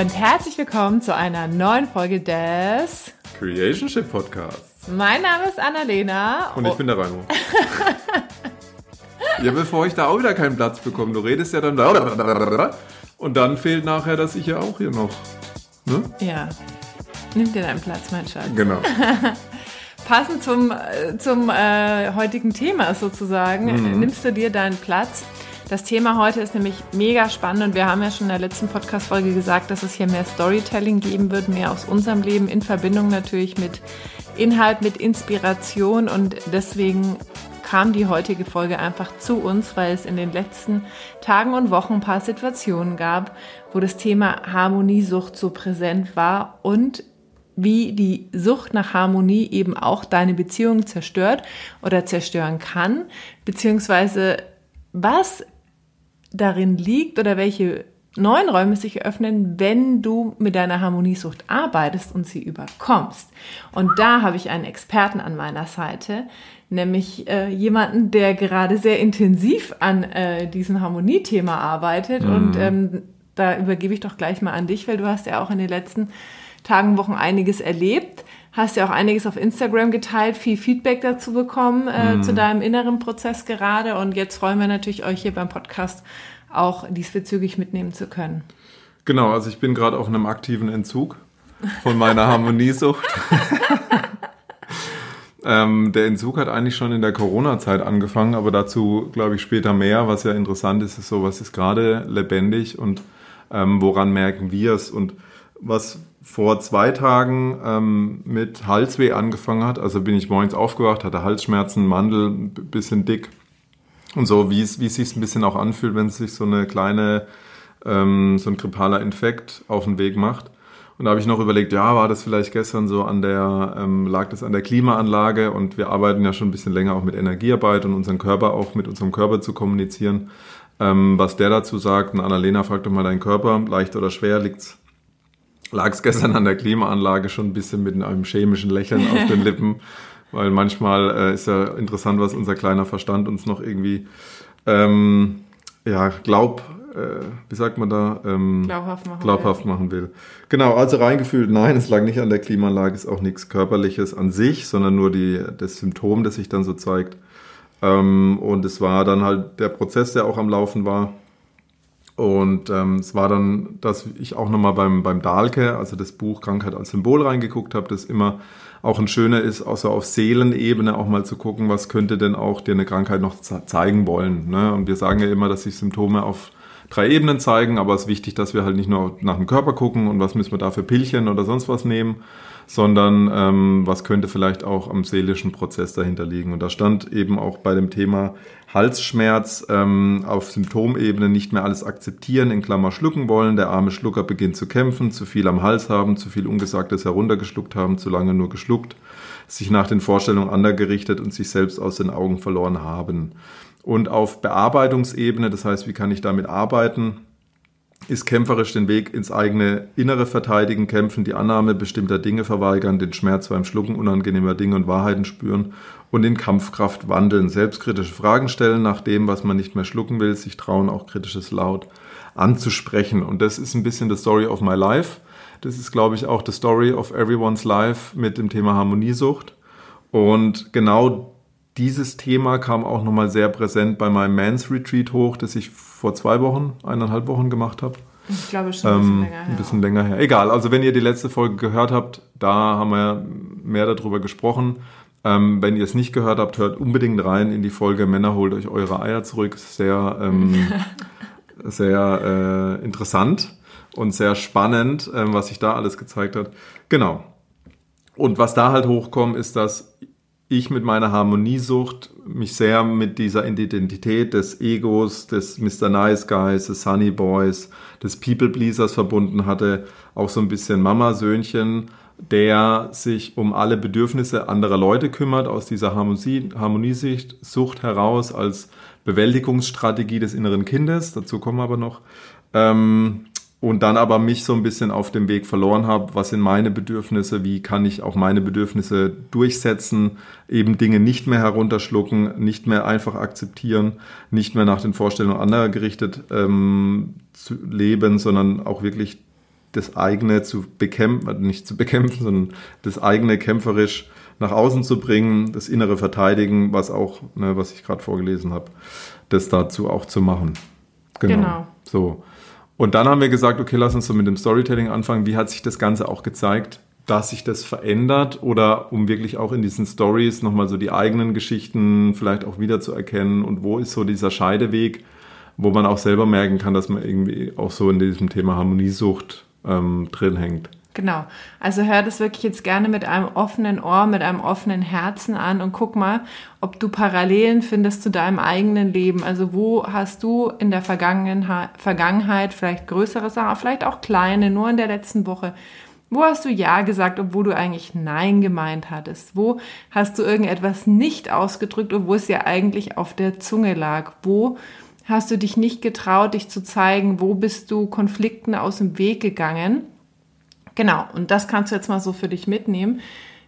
und herzlich willkommen zu einer neuen Folge des Creationship Podcasts. Mein Name ist Annalena. Und ich bin der Raimo. ja, bevor ich da auch wieder keinen Platz bekomme. Du redest ja dann da. Und dann fehlt nachher, dass ich ja auch hier noch. Ne? Ja. Nimm dir deinen Platz, mein Schatz. Genau. Passend zum, äh, zum äh, heutigen Thema sozusagen, mhm. nimmst du dir deinen Platz. Das Thema heute ist nämlich mega spannend und wir haben ja schon in der letzten Podcast-Folge gesagt, dass es hier mehr Storytelling geben wird, mehr aus unserem Leben in Verbindung natürlich mit Inhalt, mit Inspiration und deswegen kam die heutige Folge einfach zu uns, weil es in den letzten Tagen und Wochen ein paar Situationen gab, wo das Thema Harmoniesucht so präsent war und wie die Sucht nach Harmonie eben auch deine Beziehung zerstört oder zerstören kann, beziehungsweise was darin liegt oder welche neuen Räume sich öffnen, wenn du mit deiner Harmoniesucht arbeitest und sie überkommst. Und da habe ich einen Experten an meiner Seite, nämlich äh, jemanden, der gerade sehr intensiv an äh, diesem Harmoniethema arbeitet. Mhm. Und ähm, da übergebe ich doch gleich mal an dich, weil du hast ja auch in den letzten Tagen, Wochen einiges erlebt hast ja auch einiges auf Instagram geteilt, viel Feedback dazu bekommen äh, mhm. zu deinem inneren Prozess gerade. Und jetzt freuen wir natürlich euch hier beim Podcast auch diesbezüglich mitnehmen zu können. Genau, also ich bin gerade auf einem aktiven Entzug von meiner Harmoniesucht. ähm, der Entzug hat eigentlich schon in der Corona-Zeit angefangen, aber dazu glaube ich später mehr. Was ja interessant ist, ist so, was ist gerade lebendig und ähm, woran merken wir es und was vor zwei Tagen ähm, mit Halsweh angefangen hat. Also bin ich morgens aufgewacht, hatte Halsschmerzen, Mandel, bisschen dick und so, wie es, wie es sich ein bisschen auch anfühlt, wenn sich so eine kleine, ähm, so ein grippaler Infekt auf den Weg macht. Und da habe ich noch überlegt, ja, war das vielleicht gestern so an der, ähm, lag das an der Klimaanlage und wir arbeiten ja schon ein bisschen länger auch mit Energiearbeit und unseren Körper auch mit unserem Körper zu kommunizieren. Ähm, was der dazu sagt, und Annalena fragt doch mal deinen Körper, leicht oder schwer, liegt's lag es gestern an der Klimaanlage schon ein bisschen mit einem chemischen Lächeln auf den Lippen, weil manchmal äh, ist ja interessant, was unser kleiner Verstand uns noch irgendwie ähm, ja, glaub, äh, wie sagt man da? Ähm, glaubhaft, machen, glaubhaft will. machen will. Genau, also reingefühlt, nein, es lag nicht an der Klimaanlage, ist auch nichts Körperliches an sich, sondern nur die, das Symptom, das sich dann so zeigt. Ähm, und es war dann halt der Prozess, der auch am Laufen war. Und ähm, es war dann, dass ich auch nochmal beim, beim Dahlke, also das Buch Krankheit als Symbol reingeguckt habe, das immer auch ein schöner ist, außer auf Seelenebene auch mal zu gucken, was könnte denn auch dir eine Krankheit noch zeigen wollen. Ne? Und wir sagen ja immer, dass sich Symptome auf drei Ebenen zeigen, aber es ist wichtig, dass wir halt nicht nur nach dem Körper gucken und was müssen wir da für Pillchen oder sonst was nehmen, sondern ähm, was könnte vielleicht auch am seelischen Prozess dahinter liegen. Und da stand eben auch bei dem Thema Halsschmerz ähm, auf Symptomebene nicht mehr alles akzeptieren, in Klammer schlucken wollen. Der arme Schlucker beginnt zu kämpfen, zu viel am Hals haben, zu viel Ungesagtes heruntergeschluckt haben, zu lange nur geschluckt, sich nach den Vorstellungen anderer gerichtet und sich selbst aus den Augen verloren haben. Und auf Bearbeitungsebene, das heißt, wie kann ich damit arbeiten? Ist kämpferisch den Weg ins eigene Innere verteidigen, kämpfen, die Annahme bestimmter Dinge verweigern, den Schmerz beim Schlucken unangenehmer Dinge und Wahrheiten spüren und in Kampfkraft wandeln, selbstkritische Fragen stellen nach dem, was man nicht mehr schlucken will, sich trauen, auch kritisches Laut anzusprechen. Und das ist ein bisschen the story of my life. Das ist, glaube ich, auch the story of everyone's life mit dem Thema Harmoniesucht. Und genau dieses Thema kam auch nochmal sehr präsent bei meinem Mans Retreat hoch, das ich vor zwei Wochen, eineinhalb Wochen gemacht habe. Ich glaube schon ein bisschen ähm, länger her. Ein bisschen länger her. Egal, also wenn ihr die letzte Folge gehört habt, da haben wir mehr darüber gesprochen. Ähm, wenn ihr es nicht gehört habt, hört unbedingt rein in die Folge Männer holt euch eure Eier zurück. Sehr, ähm, sehr äh, interessant und sehr spannend, ähm, was sich da alles gezeigt hat. Genau. Und was da halt hochkommt, ist, dass ich mit meiner Harmoniesucht mich sehr mit dieser Identität des Egos, des Mr. Nice Guys, des Sunny Boys, des People Pleasers verbunden hatte. Auch so ein bisschen Mama-Söhnchen, der sich um alle Bedürfnisse anderer Leute kümmert, aus dieser Harmoniesicht, Sucht heraus als Bewältigungsstrategie des inneren Kindes. Dazu kommen wir aber noch. Ähm, und dann aber mich so ein bisschen auf dem Weg verloren habe, was sind meine Bedürfnisse, wie kann ich auch meine Bedürfnisse durchsetzen, eben Dinge nicht mehr herunterschlucken, nicht mehr einfach akzeptieren, nicht mehr nach den Vorstellungen anderer gerichtet ähm, zu leben, sondern auch wirklich das eigene zu bekämpfen, nicht zu bekämpfen, sondern das eigene kämpferisch nach außen zu bringen, das innere Verteidigen, was auch, ne, was ich gerade vorgelesen habe, das dazu auch zu machen. Genau. genau. So. Und dann haben wir gesagt, okay, lass uns so mit dem Storytelling anfangen. Wie hat sich das Ganze auch gezeigt, dass sich das verändert oder um wirklich auch in diesen Stories nochmal so die eigenen Geschichten vielleicht auch wieder zu erkennen und wo ist so dieser Scheideweg, wo man auch selber merken kann, dass man irgendwie auch so in diesem Thema Harmoniesucht ähm, drin hängt. Genau. Also hör das wirklich jetzt gerne mit einem offenen Ohr, mit einem offenen Herzen an und guck mal, ob du Parallelen findest zu deinem eigenen Leben. Also wo hast du in der Vergangenheit vielleicht größere Sachen, vielleicht auch kleine, nur in der letzten Woche. Wo hast du Ja gesagt, obwohl du eigentlich Nein gemeint hattest? Wo hast du irgendetwas nicht ausgedrückt, obwohl es ja eigentlich auf der Zunge lag? Wo hast du dich nicht getraut, dich zu zeigen? Wo bist du Konflikten aus dem Weg gegangen? Genau, und das kannst du jetzt mal so für dich mitnehmen.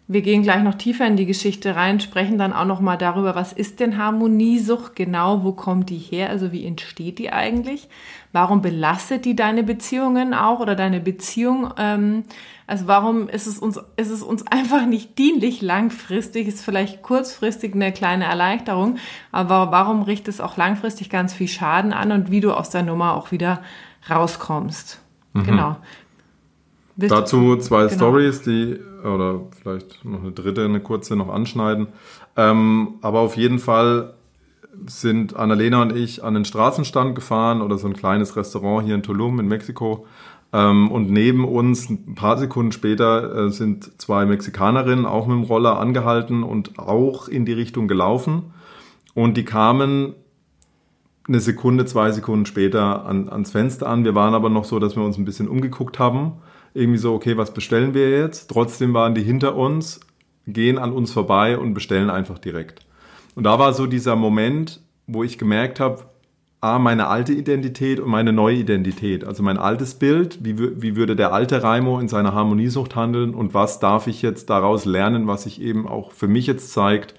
Wir gehen gleich noch tiefer in die Geschichte rein, sprechen dann auch noch mal darüber, was ist denn Harmoniesucht genau, wo kommt die her, also wie entsteht die eigentlich, warum belastet die deine Beziehungen auch oder deine Beziehung, ähm, also warum ist es uns ist es uns einfach nicht dienlich langfristig, ist vielleicht kurzfristig eine kleine Erleichterung, aber warum richtet es auch langfristig ganz viel Schaden an und wie du aus der Nummer auch wieder rauskommst. Mhm. Genau. Willst Dazu zwei genau. Stories, die, oder vielleicht noch eine dritte, eine kurze noch anschneiden. Ähm, aber auf jeden Fall sind Annalena und ich an den Straßenstand gefahren oder so ein kleines Restaurant hier in Tulum in Mexiko. Ähm, und neben uns, ein paar Sekunden später, äh, sind zwei Mexikanerinnen auch mit dem Roller angehalten und auch in die Richtung gelaufen. Und die kamen eine Sekunde, zwei Sekunden später an, ans Fenster an. Wir waren aber noch so, dass wir uns ein bisschen umgeguckt haben irgendwie so, okay, was bestellen wir jetzt? Trotzdem waren die hinter uns, gehen an uns vorbei und bestellen einfach direkt. Und da war so dieser Moment, wo ich gemerkt habe, A, meine alte Identität und meine neue Identität. Also mein altes Bild, wie, wie würde der alte Raimo in seiner Harmoniesucht handeln und was darf ich jetzt daraus lernen, was sich eben auch für mich jetzt zeigt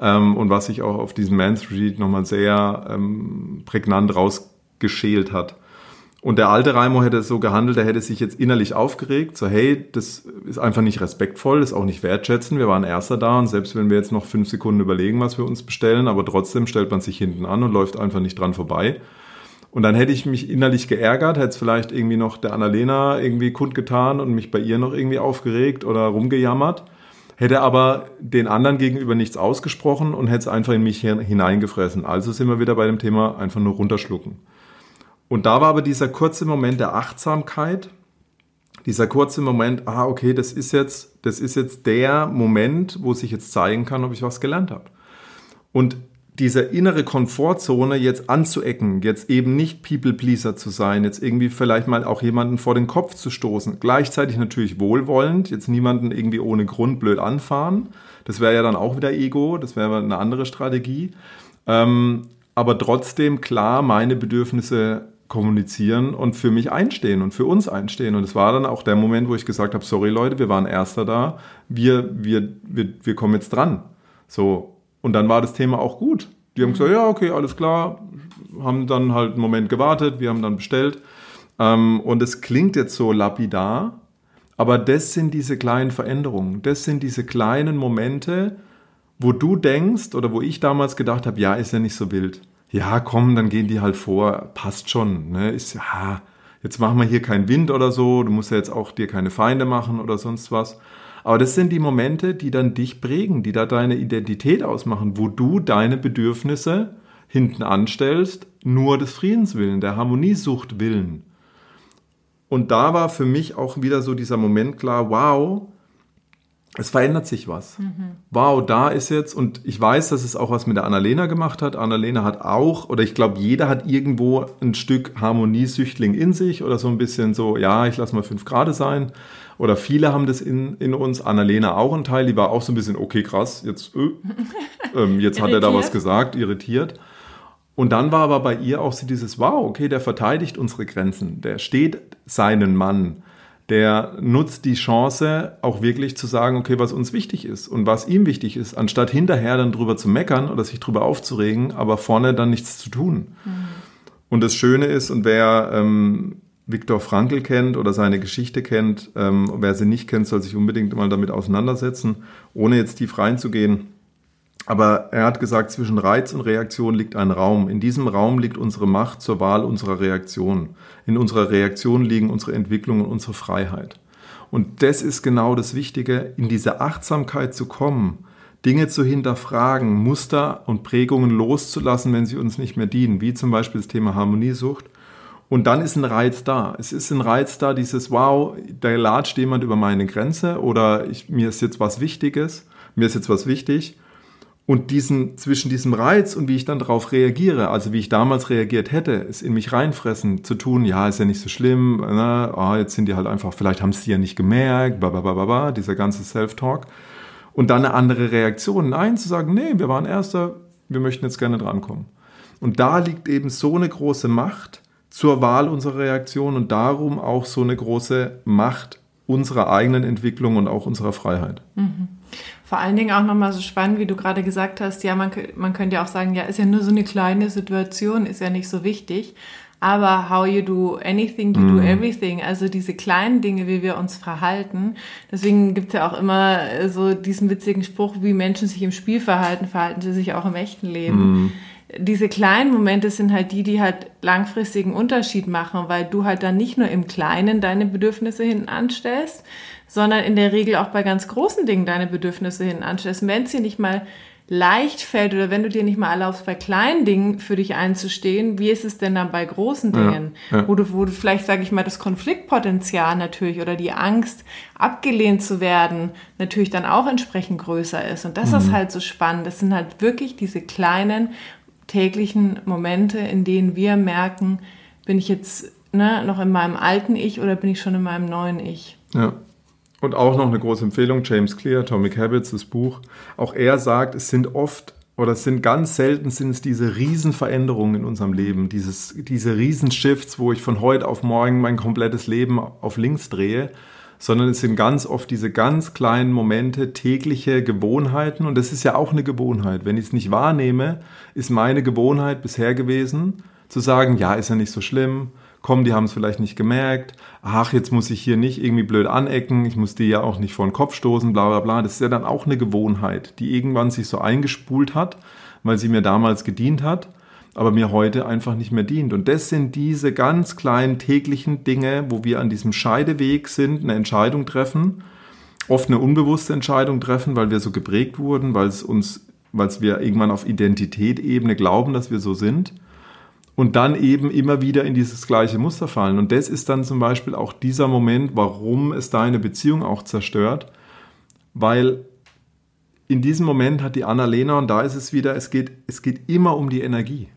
ähm, und was sich auch auf diesem Man Street nochmal sehr ähm, prägnant rausgeschält hat. Und der alte Raimo hätte so gehandelt, er hätte sich jetzt innerlich aufgeregt, so hey, das ist einfach nicht respektvoll, das ist auch nicht wertschätzen, wir waren Erster da und selbst wenn wir jetzt noch fünf Sekunden überlegen, was wir uns bestellen, aber trotzdem stellt man sich hinten an und läuft einfach nicht dran vorbei. Und dann hätte ich mich innerlich geärgert, hätte es vielleicht irgendwie noch der Annalena irgendwie kundgetan und mich bei ihr noch irgendwie aufgeregt oder rumgejammert, hätte aber den anderen gegenüber nichts ausgesprochen und hätte es einfach in mich hineingefressen. Also sind wir wieder bei dem Thema einfach nur runterschlucken. Und da war aber dieser kurze Moment der Achtsamkeit, dieser kurze Moment, ah, okay, das ist jetzt, das ist jetzt der Moment, wo sich jetzt zeigen kann, ob ich was gelernt habe. Und diese innere Komfortzone jetzt anzuecken, jetzt eben nicht People-Pleaser zu sein, jetzt irgendwie vielleicht mal auch jemanden vor den Kopf zu stoßen, gleichzeitig natürlich wohlwollend, jetzt niemanden irgendwie ohne Grund blöd anfahren, das wäre ja dann auch wieder Ego, das wäre eine andere Strategie, ähm, aber trotzdem klar meine Bedürfnisse kommunizieren und für mich einstehen und für uns einstehen. Und es war dann auch der Moment, wo ich gesagt habe, sorry Leute, wir waren Erster da, wir, wir, wir, wir kommen jetzt dran. So. Und dann war das Thema auch gut. Die haben gesagt, ja, okay, alles klar, haben dann halt einen Moment gewartet, wir haben dann bestellt. Ähm, und es klingt jetzt so lapidar, aber das sind diese kleinen Veränderungen, das sind diese kleinen Momente, wo du denkst oder wo ich damals gedacht habe, ja, ist ja nicht so wild ja, komm, dann gehen die halt vor, passt schon, ne? Ist ja, jetzt machen wir hier keinen Wind oder so, du musst ja jetzt auch dir keine Feinde machen oder sonst was. Aber das sind die Momente, die dann dich prägen, die da deine Identität ausmachen, wo du deine Bedürfnisse hinten anstellst, nur des Friedens willen, der Harmoniesucht willen. Und da war für mich auch wieder so dieser Moment klar, wow, es verändert sich was. Mhm. Wow, da ist jetzt, und ich weiß, dass es auch was mit der Annalena gemacht hat. Annalena hat auch, oder ich glaube, jeder hat irgendwo ein Stück Harmoniesüchtling in sich oder so ein bisschen so, ja, ich lasse mal fünf Grad sein. Oder viele haben das in, in uns. Annalena auch ein Teil, die war auch so ein bisschen, okay, krass, jetzt, äh, ähm, jetzt hat er da was gesagt, irritiert. Und dann war aber bei ihr auch so dieses, wow, okay, der verteidigt unsere Grenzen, der steht seinen Mann der nutzt die Chance, auch wirklich zu sagen, okay, was uns wichtig ist und was ihm wichtig ist, anstatt hinterher dann drüber zu meckern oder sich drüber aufzuregen, aber vorne dann nichts zu tun. Mhm. Und das Schöne ist, und wer ähm, Viktor Frankl kennt oder seine Geschichte kennt, ähm, wer sie nicht kennt, soll sich unbedingt mal damit auseinandersetzen, ohne jetzt tief reinzugehen. Aber er hat gesagt, zwischen Reiz und Reaktion liegt ein Raum. In diesem Raum liegt unsere Macht zur Wahl unserer Reaktion. In unserer Reaktion liegen unsere Entwicklung und unsere Freiheit. Und das ist genau das Wichtige, in diese Achtsamkeit zu kommen, Dinge zu hinterfragen, Muster und Prägungen loszulassen, wenn sie uns nicht mehr dienen, wie zum Beispiel das Thema Harmoniesucht. Und dann ist ein Reiz da. Es ist ein Reiz da, dieses Wow, da latscht jemand über meine Grenze oder ich, mir ist jetzt was Wichtiges, mir ist jetzt was wichtig und diesen, zwischen diesem Reiz und wie ich dann darauf reagiere, also wie ich damals reagiert hätte, es in mich reinfressen zu tun, ja, ist ja nicht so schlimm, ne? oh, jetzt sind die halt einfach, vielleicht haben sie die ja nicht gemerkt, babababa, dieser ganze Self-Talk. Und dann eine andere Reaktion, nein, zu sagen, nee, wir waren Erster, wir möchten jetzt gerne drankommen. Und da liegt eben so eine große Macht zur Wahl unserer Reaktion und darum auch so eine große Macht unserer eigenen Entwicklung und auch unserer Freiheit. Mhm. Vor allen Dingen auch nochmal so spannend, wie du gerade gesagt hast, ja, man, man könnte ja auch sagen, ja, ist ja nur so eine kleine Situation, ist ja nicht so wichtig. Aber how you do anything, you mm. do mhm. everything. Also diese kleinen Dinge, wie wir uns verhalten. Deswegen gibt's ja auch immer so diesen witzigen Spruch, wie Menschen sich im Spiel verhalten, verhalten sie sich auch im echten Leben. Mm. Diese kleinen Momente sind halt die, die halt langfristigen Unterschied machen, weil du halt dann nicht nur im Kleinen deine Bedürfnisse hinten anstellst, sondern in der Regel auch bei ganz großen Dingen deine Bedürfnisse hinten anstellst. Wenn es dir nicht mal leicht fällt oder wenn du dir nicht mal erlaubst, bei kleinen Dingen für dich einzustehen, wie ist es denn dann bei großen Dingen, ja, ja. wo du, wo du vielleicht, sage ich mal, das Konfliktpotenzial natürlich oder die Angst, abgelehnt zu werden, natürlich dann auch entsprechend größer ist. Und das mhm. ist halt so spannend. Das sind halt wirklich diese kleinen täglichen Momente, in denen wir merken, bin ich jetzt ne, noch in meinem alten Ich oder bin ich schon in meinem neuen Ich? Ja. Und auch noch eine große Empfehlung, James Clear, Atomic Habits, das Buch. Auch er sagt, es sind oft oder es sind ganz selten sind es diese Riesenveränderungen in unserem Leben, dieses, diese Riesenshifts, wo ich von heute auf morgen mein komplettes Leben auf links drehe, sondern es sind ganz oft diese ganz kleinen Momente, tägliche Gewohnheiten. Und das ist ja auch eine Gewohnheit. Wenn ich es nicht wahrnehme, ist meine Gewohnheit bisher gewesen, zu sagen, ja, ist ja nicht so schlimm, komm, die haben es vielleicht nicht gemerkt, ach, jetzt muss ich hier nicht irgendwie blöd anecken, ich muss die ja auch nicht vor den Kopf stoßen, bla bla bla. Das ist ja dann auch eine Gewohnheit, die irgendwann sich so eingespult hat, weil sie mir damals gedient hat, aber mir heute einfach nicht mehr dient. Und das sind diese ganz kleinen täglichen Dinge, wo wir an diesem Scheideweg sind, eine Entscheidung treffen, oft eine unbewusste Entscheidung treffen, weil wir so geprägt wurden, weil es uns, weil wir irgendwann auf Identitätebene glauben, dass wir so sind und dann eben immer wieder in dieses gleiche Muster fallen. Und das ist dann zum Beispiel auch dieser Moment, warum es deine Beziehung auch zerstört, weil in diesem Moment hat die Annalena, und da ist es wieder, es geht, es geht immer um die Energie.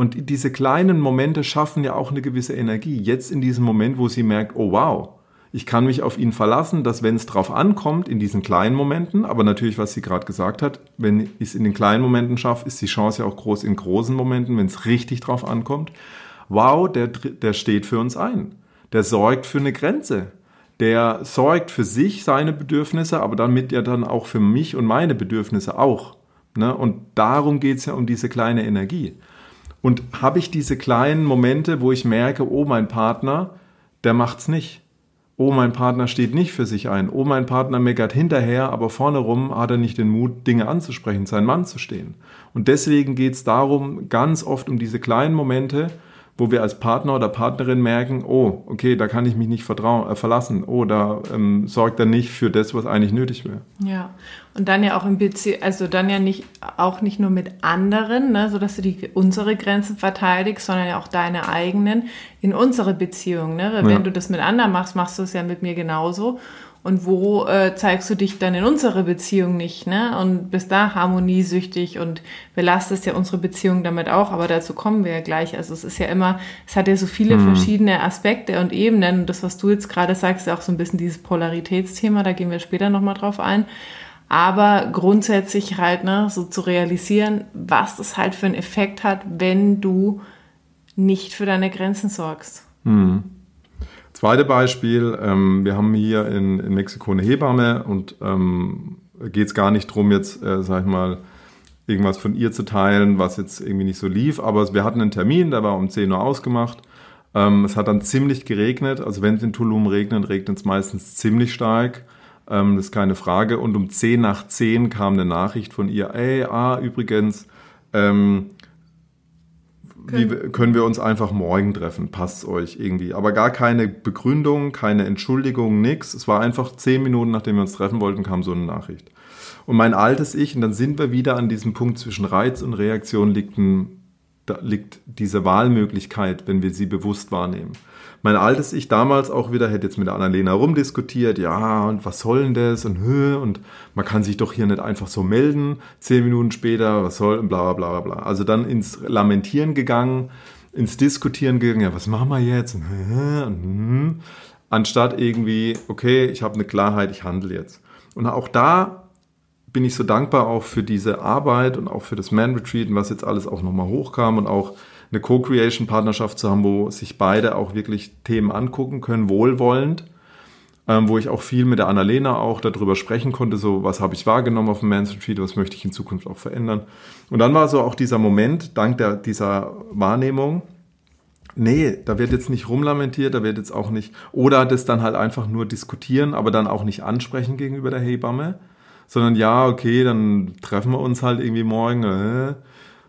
Und diese kleinen Momente schaffen ja auch eine gewisse Energie. Jetzt in diesem Moment, wo sie merkt, oh wow, ich kann mich auf ihn verlassen, dass wenn es drauf ankommt, in diesen kleinen Momenten, aber natürlich, was sie gerade gesagt hat, wenn ich es in den kleinen Momenten schaffe, ist die Chance ja auch groß in großen Momenten, wenn es richtig drauf ankommt. Wow, der, der steht für uns ein. Der sorgt für eine Grenze. Der sorgt für sich seine Bedürfnisse, aber damit ja dann auch für mich und meine Bedürfnisse auch. Ne? Und darum geht es ja um diese kleine Energie. Und habe ich diese kleinen Momente, wo ich merke, oh, mein Partner, der macht's nicht oh, mein Partner steht nicht für sich ein, oh, mein Partner meckert hinterher, aber vorne rum hat er nicht den Mut, Dinge anzusprechen, sein Mann zu stehen. Und deswegen geht es darum, ganz oft um diese kleinen Momente, wo wir als Partner oder Partnerin merken, oh, okay, da kann ich mich nicht vertrauen, äh, verlassen, oh, da ähm, sorgt er nicht für das, was eigentlich nötig wäre. Ja, und dann ja auch im Beziehung, also dann ja nicht, auch nicht nur mit anderen, ne, so dass du die, unsere Grenzen verteidigst, sondern ja auch deine eigenen in unsere Beziehung, ne, wenn ja. du das mit anderen machst, machst du es ja mit mir genauso und wo äh, zeigst du dich dann in unserer Beziehung nicht, ne? Und bist da harmoniesüchtig und belastest ja unsere Beziehung damit auch, aber dazu kommen wir ja gleich. Also es ist ja immer, es hat ja so viele mhm. verschiedene Aspekte und Ebenen und das, was du jetzt gerade sagst, ist auch so ein bisschen dieses Polaritätsthema, da gehen wir später nochmal drauf ein. Aber grundsätzlich halt, ne, so zu realisieren, was das halt für einen Effekt hat, wenn du nicht für deine Grenzen sorgst. Mhm. Zweite Beispiel, ähm, wir haben hier in, in, Mexiko eine Hebamme und ähm, geht es gar nicht darum, jetzt, äh, sag ich mal, irgendwas von ihr zu teilen, was jetzt irgendwie nicht so lief, aber wir hatten einen Termin, der war um 10 Uhr ausgemacht Ähm, es hat dann ziemlich geregnet. Also wenn es in Tulum regnet, regnet es meistens ziemlich stark. Ähm, das ist keine Frage. Und um 10 nach 10 kam eine Nachricht von ihr, ey, ah, übrigens, ähm, wie, können wir uns einfach morgen treffen? Passt euch irgendwie? Aber gar keine Begründung, keine Entschuldigung, nix. Es war einfach zehn Minuten, nachdem wir uns treffen wollten, kam so eine Nachricht. Und mein altes Ich, und dann sind wir wieder an diesem Punkt zwischen Reiz und Reaktion, liegt, ein, da liegt diese Wahlmöglichkeit, wenn wir sie bewusst wahrnehmen. Mein altes Ich damals auch wieder hätte jetzt mit der Annalena rumdiskutiert, ja, und was soll denn das und Höhe und man kann sich doch hier nicht einfach so melden, zehn Minuten später, was soll, und bla bla bla bla. Also dann ins Lamentieren gegangen, ins Diskutieren gegangen, ja, was machen wir jetzt? Und, und, und, anstatt irgendwie, okay, ich habe eine Klarheit, ich handle jetzt. Und auch da bin ich so dankbar auch für diese Arbeit und auch für das Man Retreat und was jetzt alles auch nochmal hochkam und auch eine Co-Creation-Partnerschaft zu haben, wo sich beide auch wirklich Themen angucken können, wohlwollend, ähm, wo ich auch viel mit der Annalena auch darüber sprechen konnte, so was habe ich wahrgenommen auf dem Man's Retreat, was möchte ich in Zukunft auch verändern. Und dann war so auch dieser Moment, dank der, dieser Wahrnehmung, nee, da wird jetzt nicht rumlamentiert, da wird jetzt auch nicht, oder das dann halt einfach nur diskutieren, aber dann auch nicht ansprechen gegenüber der Hebamme, sondern ja, okay, dann treffen wir uns halt irgendwie morgen, äh,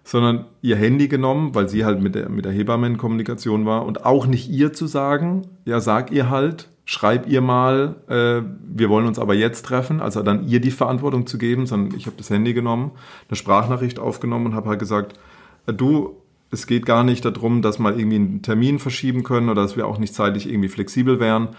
sondern ihr Handy genommen, weil sie halt mit der, mit der Hebamme in Kommunikation war und auch nicht ihr zu sagen, ja, sag ihr halt, schreib ihr mal, äh, wir wollen uns aber jetzt treffen, also dann ihr die Verantwortung zu geben, sondern ich habe das Handy genommen, eine Sprachnachricht aufgenommen und habe halt gesagt, äh, du, es geht gar nicht darum, dass wir irgendwie einen Termin verschieben können oder dass wir auch nicht zeitlich irgendwie flexibel wären,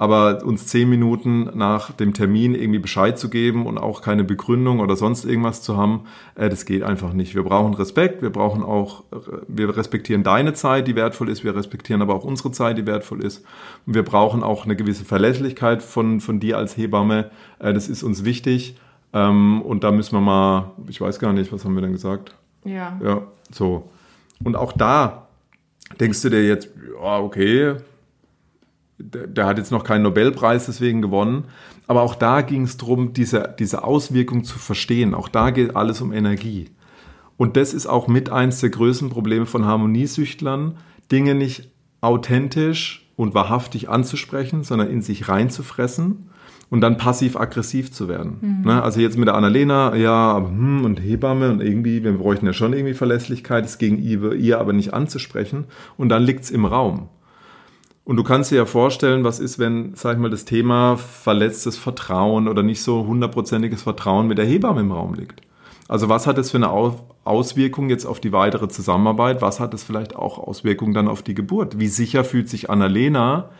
aber uns zehn Minuten nach dem Termin irgendwie Bescheid zu geben und auch keine Begründung oder sonst irgendwas zu haben, äh, das geht einfach nicht. Wir brauchen Respekt, wir brauchen auch, wir respektieren deine Zeit, die wertvoll ist, wir respektieren aber auch unsere Zeit, die wertvoll ist. Und wir brauchen auch eine gewisse Verlässlichkeit von, von dir als Hebamme. Äh, das ist uns wichtig. Ähm, und da müssen wir mal, ich weiß gar nicht, was haben wir denn gesagt? Ja. Ja, so. Und auch da denkst du dir jetzt, ja, okay, der, hat jetzt noch keinen Nobelpreis deswegen gewonnen. Aber auch da ging es darum, diese, diese Auswirkung zu verstehen. Auch da geht alles um Energie. Und das ist auch mit eins der größten Probleme von Harmoniesüchtlern, Dinge nicht authentisch und wahrhaftig anzusprechen, sondern in sich reinzufressen und dann passiv-aggressiv zu werden. Mhm. Ne? Also jetzt mit der Annalena, ja, hm, und Hebamme und irgendwie, wir bräuchten ja schon irgendwie Verlässlichkeit, es gegenüber ihr aber nicht anzusprechen und dann liegt's im Raum. Und du kannst dir ja vorstellen, was ist, wenn, sag ich mal, das Thema verletztes Vertrauen oder nicht so hundertprozentiges Vertrauen mit der Hebamme im Raum liegt. Also was hat es für eine Auswirkung jetzt auf die weitere Zusammenarbeit? Was hat es vielleicht auch Auswirkungen dann auf die Geburt? Wie sicher fühlt sich Annalena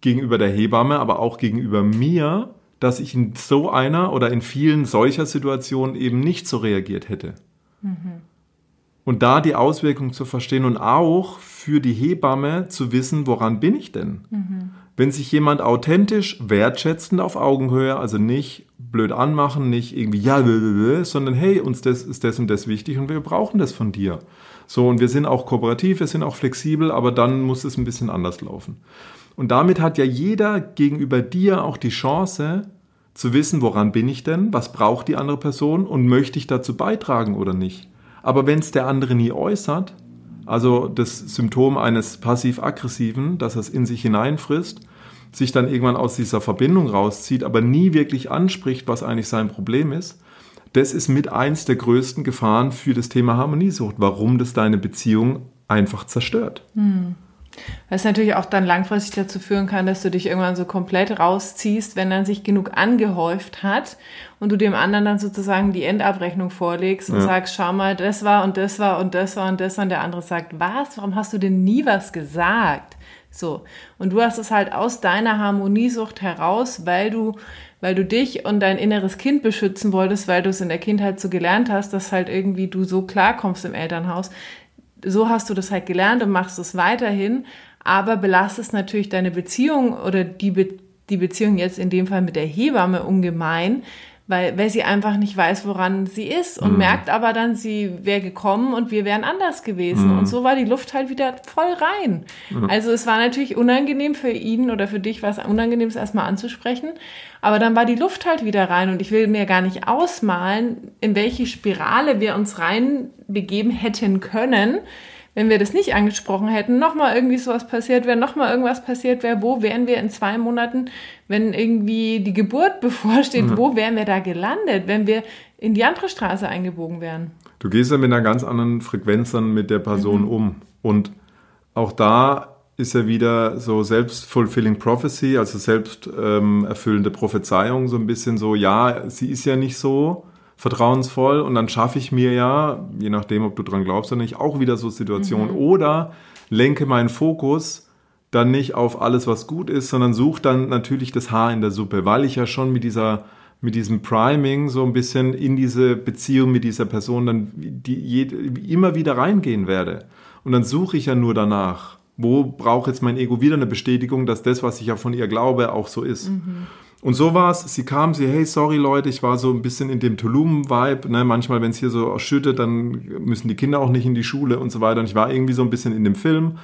gegenüber der Hebamme, aber auch gegenüber mir, dass ich in so einer oder in vielen solcher Situationen eben nicht so reagiert hätte? Mhm. Und da die Auswirkungen zu verstehen und auch für die Hebamme zu wissen, woran bin ich denn? Mhm. Wenn sich jemand authentisch, wertschätzend auf Augenhöhe, also nicht blöd anmachen, nicht irgendwie ja, sondern hey, uns das ist das und das wichtig und wir brauchen das von dir. So, und wir sind auch kooperativ, wir sind auch flexibel, aber dann muss es ein bisschen anders laufen. Und damit hat ja jeder gegenüber dir auch die Chance zu wissen, woran bin ich denn, was braucht die andere Person und möchte ich dazu beitragen oder nicht. Aber wenn es der andere nie äußert, also das Symptom eines passiv-aggressiven, dass er es in sich hineinfrisst, sich dann irgendwann aus dieser Verbindung rauszieht, aber nie wirklich anspricht, was eigentlich sein Problem ist, das ist mit eins der größten Gefahren für das Thema Harmoniesucht, warum das deine Beziehung einfach zerstört. Hm. Was natürlich auch dann langfristig dazu führen kann, dass du dich irgendwann so komplett rausziehst, wenn dann sich genug angehäuft hat und du dem anderen dann sozusagen die Endabrechnung vorlegst und ja. sagst, schau mal, das war und das war und das war und das war und der andere sagt, was? Warum hast du denn nie was gesagt? So. Und du hast es halt aus deiner Harmoniesucht heraus, weil du weil du dich und dein inneres Kind beschützen wolltest, weil du es in der Kindheit so gelernt hast, dass halt irgendwie du so klarkommst im Elternhaus, so hast du das halt gelernt und machst es weiterhin, aber belastest natürlich deine Beziehung oder die, Be die Beziehung jetzt in dem Fall mit der Hebamme ungemein, weil, weil sie einfach nicht weiß, woran sie ist und mhm. merkt aber dann, sie wäre gekommen und wir wären anders gewesen. Mhm. Und so war die Luft halt wieder voll rein. Mhm. Also es war natürlich unangenehm für ihn oder für dich, was unangenehm ist, erstmal anzusprechen. Aber dann war die Luft halt wieder rein und ich will mir gar nicht ausmalen, in welche Spirale wir uns rein begeben hätten können, wenn wir das nicht angesprochen hätten, nochmal irgendwie sowas passiert wäre, nochmal irgendwas passiert wäre, wo wären wir in zwei Monaten, wenn irgendwie die Geburt bevorsteht, mhm. wo wären wir da gelandet, wenn wir in die andere Straße eingebogen wären? Du gehst ja mit einer ganz anderen Frequenz dann mit der Person mhm. um. Und auch da ist ja wieder so selbst-fulfilling prophecy, also selbst ähm, erfüllende Prophezeiung, so ein bisschen so, ja, sie ist ja nicht so vertrauensvoll und dann schaffe ich mir ja, je nachdem, ob du dran glaubst oder nicht, auch wieder so Situationen. Mhm. Oder lenke meinen Fokus dann nicht auf alles, was gut ist, sondern suche dann natürlich das Haar in der Suppe, weil ich ja schon mit dieser mit diesem Priming so ein bisschen in diese Beziehung mit dieser Person dann die, die, immer wieder reingehen werde. Und dann suche ich ja nur danach wo braucht jetzt mein Ego wieder eine Bestätigung, dass das, was ich ja von ihr glaube, auch so ist. Mhm. Und so war es. Sie kam, sie, hey, sorry Leute, ich war so ein bisschen in dem Tulum-Vibe. Ne? Manchmal, wenn es hier so schüttet, dann müssen die Kinder auch nicht in die Schule und so weiter. Und ich war irgendwie so ein bisschen in dem Film.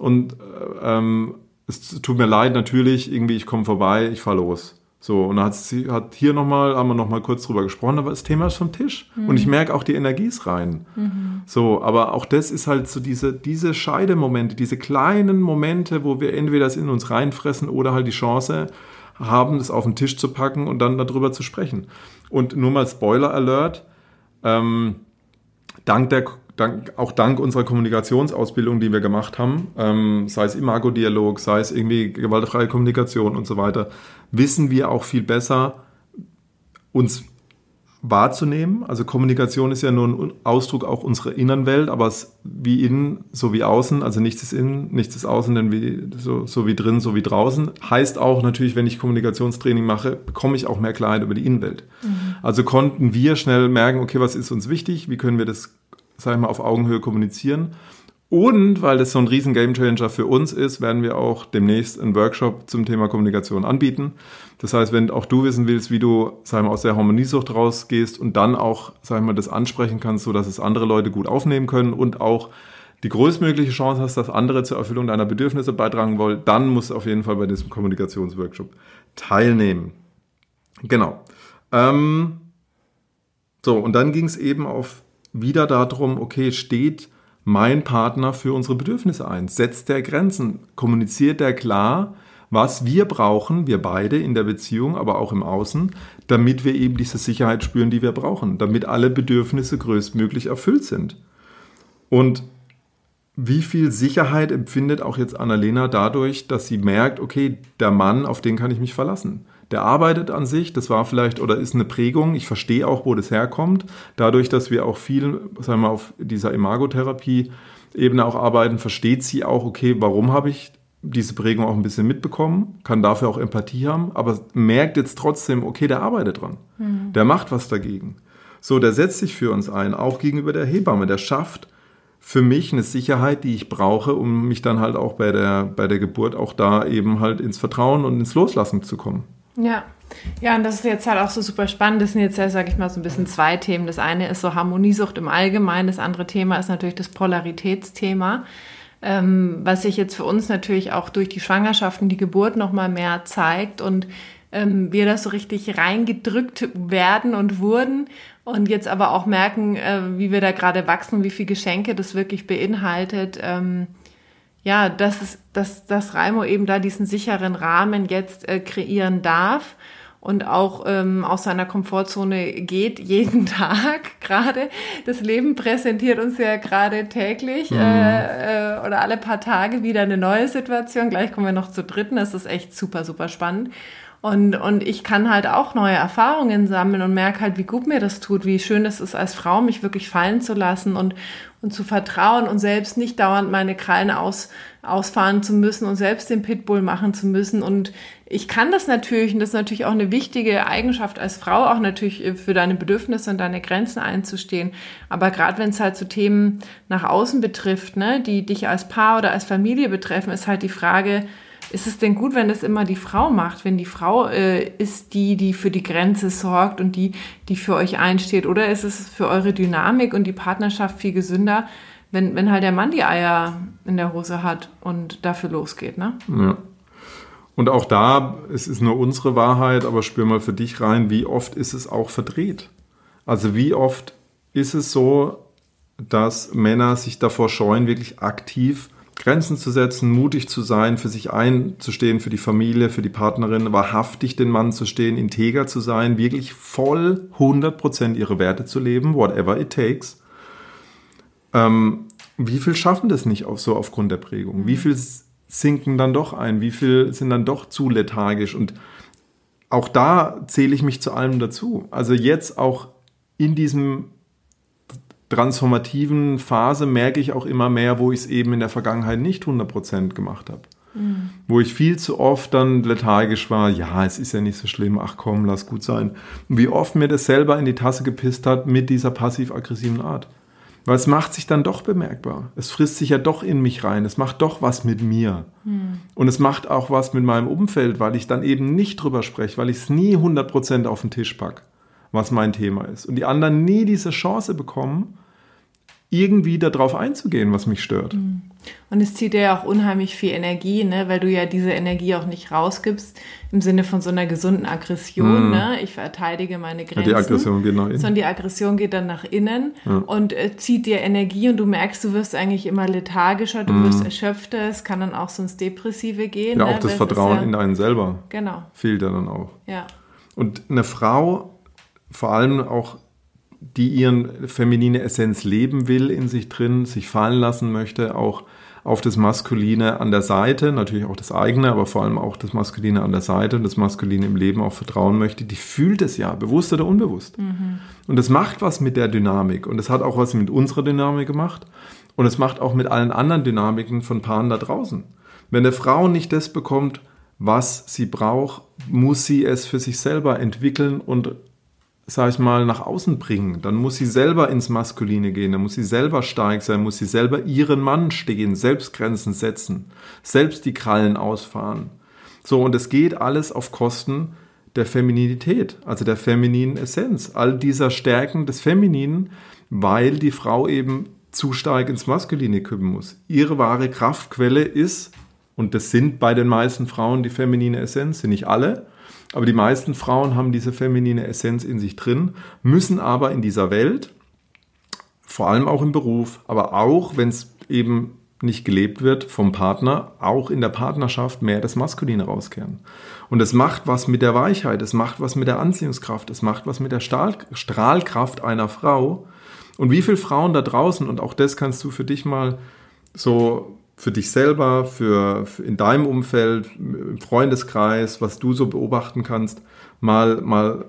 Und äh, ähm, es tut mir leid natürlich, irgendwie, ich komme vorbei, ich fahre los. So, und dann hat sie hat hier nochmal, haben wir nochmal kurz drüber gesprochen, aber das Thema ist vom Tisch. Mhm. Und ich merke auch, die Energie ist rein. Mhm. So, aber auch das ist halt so diese, diese Scheidemomente, diese kleinen Momente, wo wir entweder das in uns reinfressen oder halt die Chance haben, das auf den Tisch zu packen und dann darüber zu sprechen. Und nur mal Spoiler Alert, ähm, dank der dank, auch dank unserer Kommunikationsausbildung, die wir gemacht haben, ähm, sei es Imago-Dialog, sei es irgendwie gewaltfreie Kommunikation und so weiter, wissen wir auch viel besser, uns wahrzunehmen. Also Kommunikation ist ja nur ein Ausdruck auch unserer inneren Welt, aber es wie innen, so wie außen, also nichts ist innen, nichts ist außen, denn wie, so, so wie drin, so wie draußen. Heißt auch natürlich, wenn ich Kommunikationstraining mache, bekomme ich auch mehr Klarheit über die Innenwelt. Mhm. Also konnten wir schnell merken, okay, was ist uns wichtig, wie können wir das sag ich mal, auf Augenhöhe kommunizieren. Und weil das so ein riesen Gamechanger für uns ist, werden wir auch demnächst einen Workshop zum Thema Kommunikation anbieten. Das heißt, wenn auch du wissen willst, wie du sag mal, aus der Harmoniesucht rausgehst und dann auch sag mal, das ansprechen kannst, sodass es andere Leute gut aufnehmen können und auch die größtmögliche Chance hast, dass andere zur Erfüllung deiner Bedürfnisse beitragen wollen, dann musst du auf jeden Fall bei diesem Kommunikationsworkshop teilnehmen. Genau. Ähm, so, und dann ging es eben auf wieder darum, okay, steht mein Partner für unsere Bedürfnisse ein? Setzt der Grenzen? Kommuniziert der klar, was wir brauchen, wir beide in der Beziehung, aber auch im Außen, damit wir eben diese Sicherheit spüren, die wir brauchen, damit alle Bedürfnisse größtmöglich erfüllt sind. Und wie viel Sicherheit empfindet auch jetzt Annalena dadurch, dass sie merkt, okay, der Mann, auf den kann ich mich verlassen der arbeitet an sich, das war vielleicht oder ist eine Prägung, ich verstehe auch, wo das herkommt, dadurch, dass wir auch viel, sagen wir, auf dieser Imagotherapie-Ebene auch arbeiten, versteht sie auch, okay, warum habe ich diese Prägung auch ein bisschen mitbekommen, kann dafür auch Empathie haben, aber merkt jetzt trotzdem, okay, der arbeitet dran, mhm. der macht was dagegen. So, der setzt sich für uns ein, auch gegenüber der Hebamme, der schafft für mich eine Sicherheit, die ich brauche, um mich dann halt auch bei der, bei der Geburt auch da eben halt ins Vertrauen und ins Loslassen zu kommen. Ja. Ja, und das ist jetzt halt auch so super spannend. Das sind jetzt ja, sag ich mal, so ein bisschen zwei Themen. Das eine ist so Harmoniesucht im Allgemeinen. Das andere Thema ist natürlich das Polaritätsthema, ähm, was sich jetzt für uns natürlich auch durch die Schwangerschaften, die Geburt nochmal mehr zeigt und ähm, wir das so richtig reingedrückt werden und wurden und jetzt aber auch merken, äh, wie wir da gerade wachsen, wie viel Geschenke das wirklich beinhaltet. Ähm, ja, dass, es, dass, dass Raimo eben da diesen sicheren Rahmen jetzt äh, kreieren darf und auch ähm, aus seiner Komfortzone geht jeden Tag gerade. Das Leben präsentiert uns ja gerade täglich mhm. äh, äh, oder alle paar Tage wieder eine neue Situation. Gleich kommen wir noch zur dritten. Das ist echt super, super spannend. Und, und ich kann halt auch neue Erfahrungen sammeln und merke halt, wie gut mir das tut, wie schön es ist, als Frau mich wirklich fallen zu lassen und, und zu vertrauen und selbst nicht dauernd meine Krallen aus, ausfahren zu müssen und selbst den Pitbull machen zu müssen. Und ich kann das natürlich, und das ist natürlich auch eine wichtige Eigenschaft als Frau, auch natürlich für deine Bedürfnisse und deine Grenzen einzustehen. Aber gerade wenn es halt so Themen nach außen betrifft, ne, die dich als Paar oder als Familie betreffen, ist halt die Frage, ist es denn gut, wenn das immer die Frau macht, wenn die Frau äh, ist die, die für die Grenze sorgt und die, die für euch einsteht? Oder ist es für eure Dynamik und die Partnerschaft viel gesünder, wenn, wenn halt der Mann die Eier in der Hose hat und dafür losgeht, ne? Ja. Und auch da, es ist nur unsere Wahrheit, aber spür mal für dich rein, wie oft ist es auch verdreht? Also wie oft ist es so, dass Männer sich davor scheuen, wirklich aktiv Grenzen zu setzen, mutig zu sein, für sich einzustehen, für die Familie, für die Partnerin, wahrhaftig den Mann zu stehen, integer zu sein, wirklich voll 100% ihre Werte zu leben, whatever it takes. Ähm, wie viel schaffen das nicht auch so aufgrund der Prägung? Wie viel sinken dann doch ein? Wie viel sind dann doch zu lethargisch? Und auch da zähle ich mich zu allem dazu. Also jetzt auch in diesem transformativen Phase merke ich auch immer mehr, wo ich es eben in der Vergangenheit nicht 100% gemacht habe. Mhm. Wo ich viel zu oft dann lethargisch war, ja, es ist ja nicht so schlimm, ach komm, lass gut sein. Und wie oft mir das selber in die Tasse gepisst hat mit dieser passiv-aggressiven Art. Weil es macht sich dann doch bemerkbar. Es frisst sich ja doch in mich rein. Es macht doch was mit mir. Mhm. Und es macht auch was mit meinem Umfeld, weil ich dann eben nicht drüber spreche, weil ich es nie 100% auf den Tisch packe, was mein Thema ist. Und die anderen nie diese Chance bekommen, irgendwie darauf einzugehen, was mich stört. Mhm. Und es zieht dir ja auch unheimlich viel Energie, ne? weil du ja diese Energie auch nicht rausgibst im Sinne von so einer gesunden Aggression. Mm. Ne? Ich verteidige meine Grenzen. Ja, die Aggression geht nach innen. Sondern die Aggression geht dann nach innen ja. und äh, zieht dir Energie und du merkst, du wirst eigentlich immer lethargischer, du mm. wirst erschöpfter. Es kann dann auch so ins Depressive gehen. Ja, ne? auch das weil Vertrauen ja, in einen selber genau. fehlt ja dann auch. Ja. Und eine Frau, vor allem auch die ihren feminine Essenz leben will in sich drin, sich fallen lassen möchte, auch auf das Maskuline an der Seite, natürlich auch das eigene, aber vor allem auch das Maskuline an der Seite und das Maskuline im Leben auch vertrauen möchte, die fühlt es ja, bewusst oder unbewusst. Mhm. Und es macht was mit der Dynamik und es hat auch was mit unserer Dynamik gemacht und es macht auch mit allen anderen Dynamiken von Paaren da draußen. Wenn eine Frau nicht das bekommt, was sie braucht, muss sie es für sich selber entwickeln und sag ich mal, nach außen bringen. Dann muss sie selber ins Maskuline gehen, dann muss sie selber stark sein, muss sie selber ihren Mann stehen, selbst Grenzen setzen, selbst die Krallen ausfahren. So, und es geht alles auf Kosten der Femininität, also der femininen Essenz, all dieser Stärken des Femininen, weil die Frau eben zu stark ins Maskuline kümmern muss. Ihre wahre Kraftquelle ist, und das sind bei den meisten Frauen die feminine Essenz, sind nicht alle, aber die meisten Frauen haben diese feminine Essenz in sich drin, müssen aber in dieser Welt, vor allem auch im Beruf, aber auch, wenn es eben nicht gelebt wird vom Partner, auch in der Partnerschaft mehr das Maskuline rauskehren. Und es macht was mit der Weichheit, es macht was mit der Anziehungskraft, es macht was mit der Stahl Strahlkraft einer Frau. Und wie viele Frauen da draußen, und auch das kannst du für dich mal so für dich selber, für, für, in deinem Umfeld, im Freundeskreis, was du so beobachten kannst, mal, mal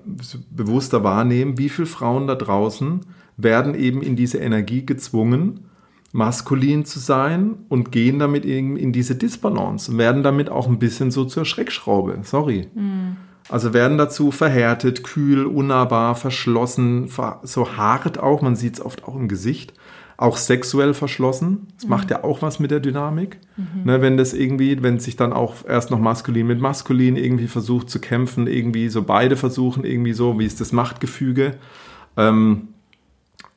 bewusster wahrnehmen, wie viele Frauen da draußen werden eben in diese Energie gezwungen, maskulin zu sein und gehen damit in, in diese Disbalance und werden damit auch ein bisschen so zur Schreckschraube. Sorry. Mhm. Also werden dazu verhärtet, kühl, unnahbar, verschlossen, so hart auch, man sieht es oft auch im Gesicht auch sexuell verschlossen. Das mhm. macht ja auch was mit der Dynamik. Mhm. Ne, wenn das irgendwie, wenn sich dann auch erst noch maskulin mit maskulin irgendwie versucht zu kämpfen, irgendwie so beide versuchen, irgendwie so, wie ist das Machtgefüge, ähm,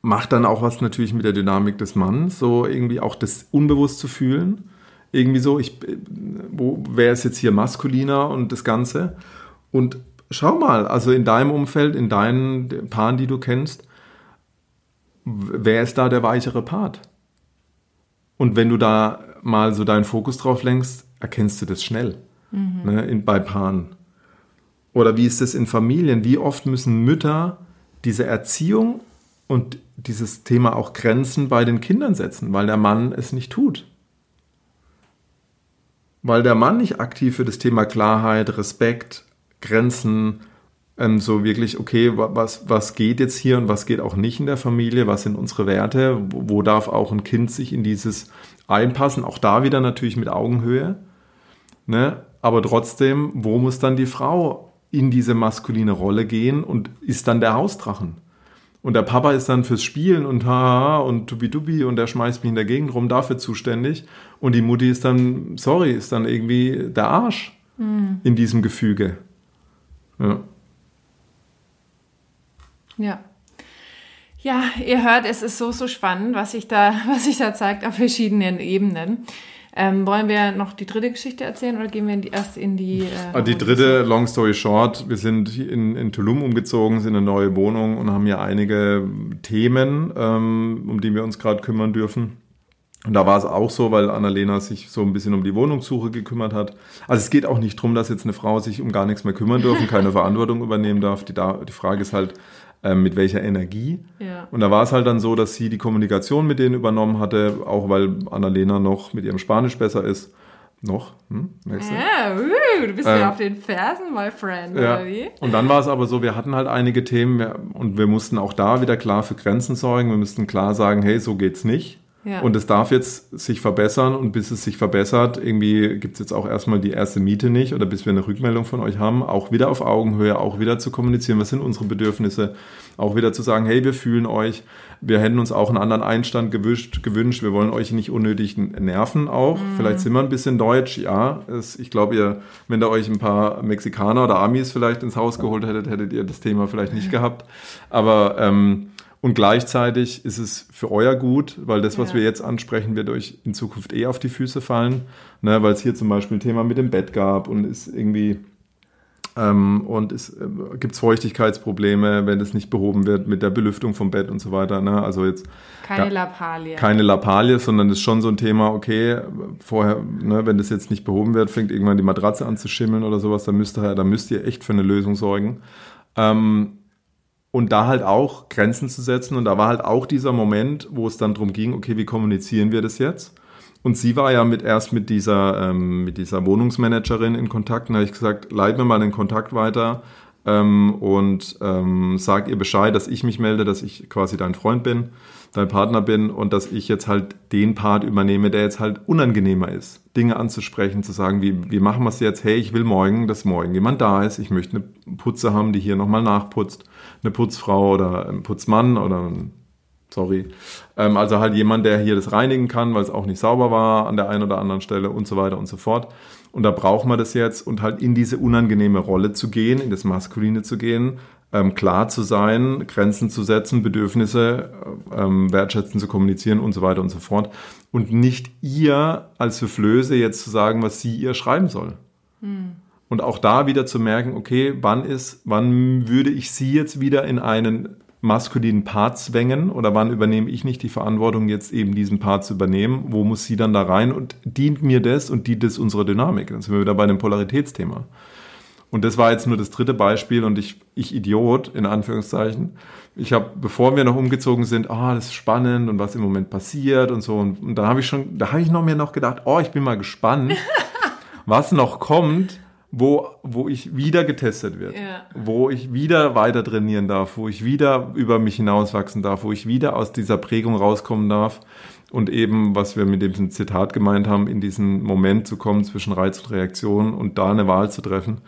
macht dann auch was natürlich mit der Dynamik des Mannes, so irgendwie auch das unbewusst zu fühlen. Irgendwie so, ich, wo, wer ist jetzt hier maskuliner und das Ganze? Und schau mal, also in deinem Umfeld, in deinen Paaren, die du kennst, wer ist da der weichere Part? Und wenn du da mal so deinen Fokus drauf lenkst, erkennst du das schnell mhm. ne, in, bei Paaren. Oder wie ist es in Familien? Wie oft müssen Mütter diese Erziehung und dieses Thema auch Grenzen bei den Kindern setzen, weil der Mann es nicht tut? Weil der Mann nicht aktiv für das Thema Klarheit, Respekt, Grenzen, ähm, so wirklich, okay, was, was geht jetzt hier und was geht auch nicht in der Familie, was sind unsere Werte, wo, wo darf auch ein Kind sich in dieses einpassen, auch da wieder natürlich mit Augenhöhe, ne? aber trotzdem, wo muss dann die Frau in diese maskuline Rolle gehen und ist dann der Hausdrachen? Und der Papa ist dann fürs Spielen und haha und tubi-tubi und der schmeißt mich in der Gegend rum, dafür zuständig. Und die Mutti ist dann, sorry, ist dann irgendwie der Arsch mhm. in diesem Gefüge. Ja. Ja. Ja, ihr hört, es ist so, so spannend, was sich da, was sich da zeigt auf verschiedenen Ebenen. Ähm, wollen wir noch die dritte Geschichte erzählen oder gehen wir in die, erst in die. Äh, ah, die dritte, long story short, wir sind in, in Tulum umgezogen, sind in eine neue Wohnung und haben hier einige Themen, ähm, um die wir uns gerade kümmern dürfen. Und da war es auch so, weil Annalena sich so ein bisschen um die Wohnungssuche gekümmert hat. Also es geht auch nicht darum, dass jetzt eine Frau sich um gar nichts mehr kümmern darf und keine Verantwortung übernehmen darf. Die, da, die Frage ist halt, ähm, mit welcher Energie. Ja. Und da war es halt dann so, dass sie die Kommunikation mit denen übernommen hatte, auch weil Annalena noch mit ihrem Spanisch besser ist. Noch? Hm? Ja, uh, du bist ähm, ja auf den Fersen, my friend, ja. oder wie? Und dann war es aber so, wir hatten halt einige Themen und wir mussten auch da wieder klar für Grenzen sorgen. Wir mussten klar sagen, hey, so geht's nicht. Ja. Und es darf jetzt sich verbessern und bis es sich verbessert, irgendwie gibt es jetzt auch erstmal die erste Miete nicht oder bis wir eine Rückmeldung von euch haben, auch wieder auf Augenhöhe, auch wieder zu kommunizieren, was sind unsere Bedürfnisse, auch wieder zu sagen, hey, wir fühlen euch, wir hätten uns auch einen anderen Einstand gewünscht, gewünscht. Wir wollen euch nicht unnötig nerven auch, mhm. vielleicht sind wir ein bisschen deutsch, ja, es, ich glaube, ihr, wenn da euch ein paar Mexikaner oder Amis vielleicht ins Haus geholt hättet, hättet ihr das Thema vielleicht nicht gehabt, aber ähm, und gleichzeitig ist es für euer gut, weil das, was ja. wir jetzt ansprechen, wird euch in Zukunft eh auf die Füße fallen. Ne, weil es hier zum Beispiel ein Thema mit dem Bett gab und ist irgendwie ähm, und es äh, gibt Feuchtigkeitsprobleme, wenn das nicht behoben wird mit der Belüftung vom Bett und so weiter. Ne? Also jetzt keine Lappalie. Keine Lappalie, sondern das ist schon so ein Thema, okay, vorher, ne, wenn das jetzt nicht behoben wird, fängt irgendwann die Matratze an zu schimmeln oder sowas, dann müsst ihr, dann müsst ihr echt für eine Lösung sorgen. Ähm, und da halt auch Grenzen zu setzen. Und da war halt auch dieser Moment, wo es dann darum ging, okay, wie kommunizieren wir das jetzt? Und sie war ja mit erst mit dieser, ähm, mit dieser Wohnungsmanagerin in Kontakt. Und da habe ich gesagt, leit mir mal den Kontakt weiter ähm, und ähm, sag ihr Bescheid, dass ich mich melde, dass ich quasi dein Freund bin, dein Partner bin und dass ich jetzt halt den Part übernehme, der jetzt halt unangenehmer ist. Dinge anzusprechen, zu sagen, wie, wie machen wir es jetzt? Hey, ich will morgen, dass morgen jemand da ist. Ich möchte eine Putze haben, die hier nochmal nachputzt eine Putzfrau oder ein Putzmann oder ein, sorry. Ähm, also halt jemand, der hier das reinigen kann, weil es auch nicht sauber war an der einen oder anderen Stelle und so weiter und so fort. Und da braucht man das jetzt und halt in diese unangenehme Rolle zu gehen, in das Maskuline zu gehen, ähm, klar zu sein, Grenzen zu setzen, Bedürfnisse ähm, wertschätzen zu kommunizieren und so weiter und so fort. Und nicht ihr als Soufflöse jetzt zu sagen, was sie ihr schreiben soll. Hm. Und auch da wieder zu merken, okay, wann ist, wann würde ich sie jetzt wieder in einen maskulinen Part zwängen oder wann übernehme ich nicht die Verantwortung, jetzt eben diesen Part zu übernehmen? Wo muss sie dann da rein und dient mir das und dient es unserer Dynamik? Dann sind wir wieder bei dem Polaritätsthema. Und das war jetzt nur das dritte Beispiel und ich, ich Idiot, in Anführungszeichen. Ich habe, bevor wir noch umgezogen sind, ah, oh, das ist spannend und was im Moment passiert und so. Und, und da habe ich schon, da habe ich noch mir noch gedacht, oh, ich bin mal gespannt, was noch kommt, wo, wo ich wieder getestet wird, ja. wo ich wieder weiter trainieren darf, wo ich wieder über mich hinauswachsen darf, wo ich wieder aus dieser Prägung rauskommen darf und eben, was wir mit dem Zitat gemeint haben, in diesen Moment zu kommen zwischen Reiz und Reaktion und da eine Wahl zu treffen.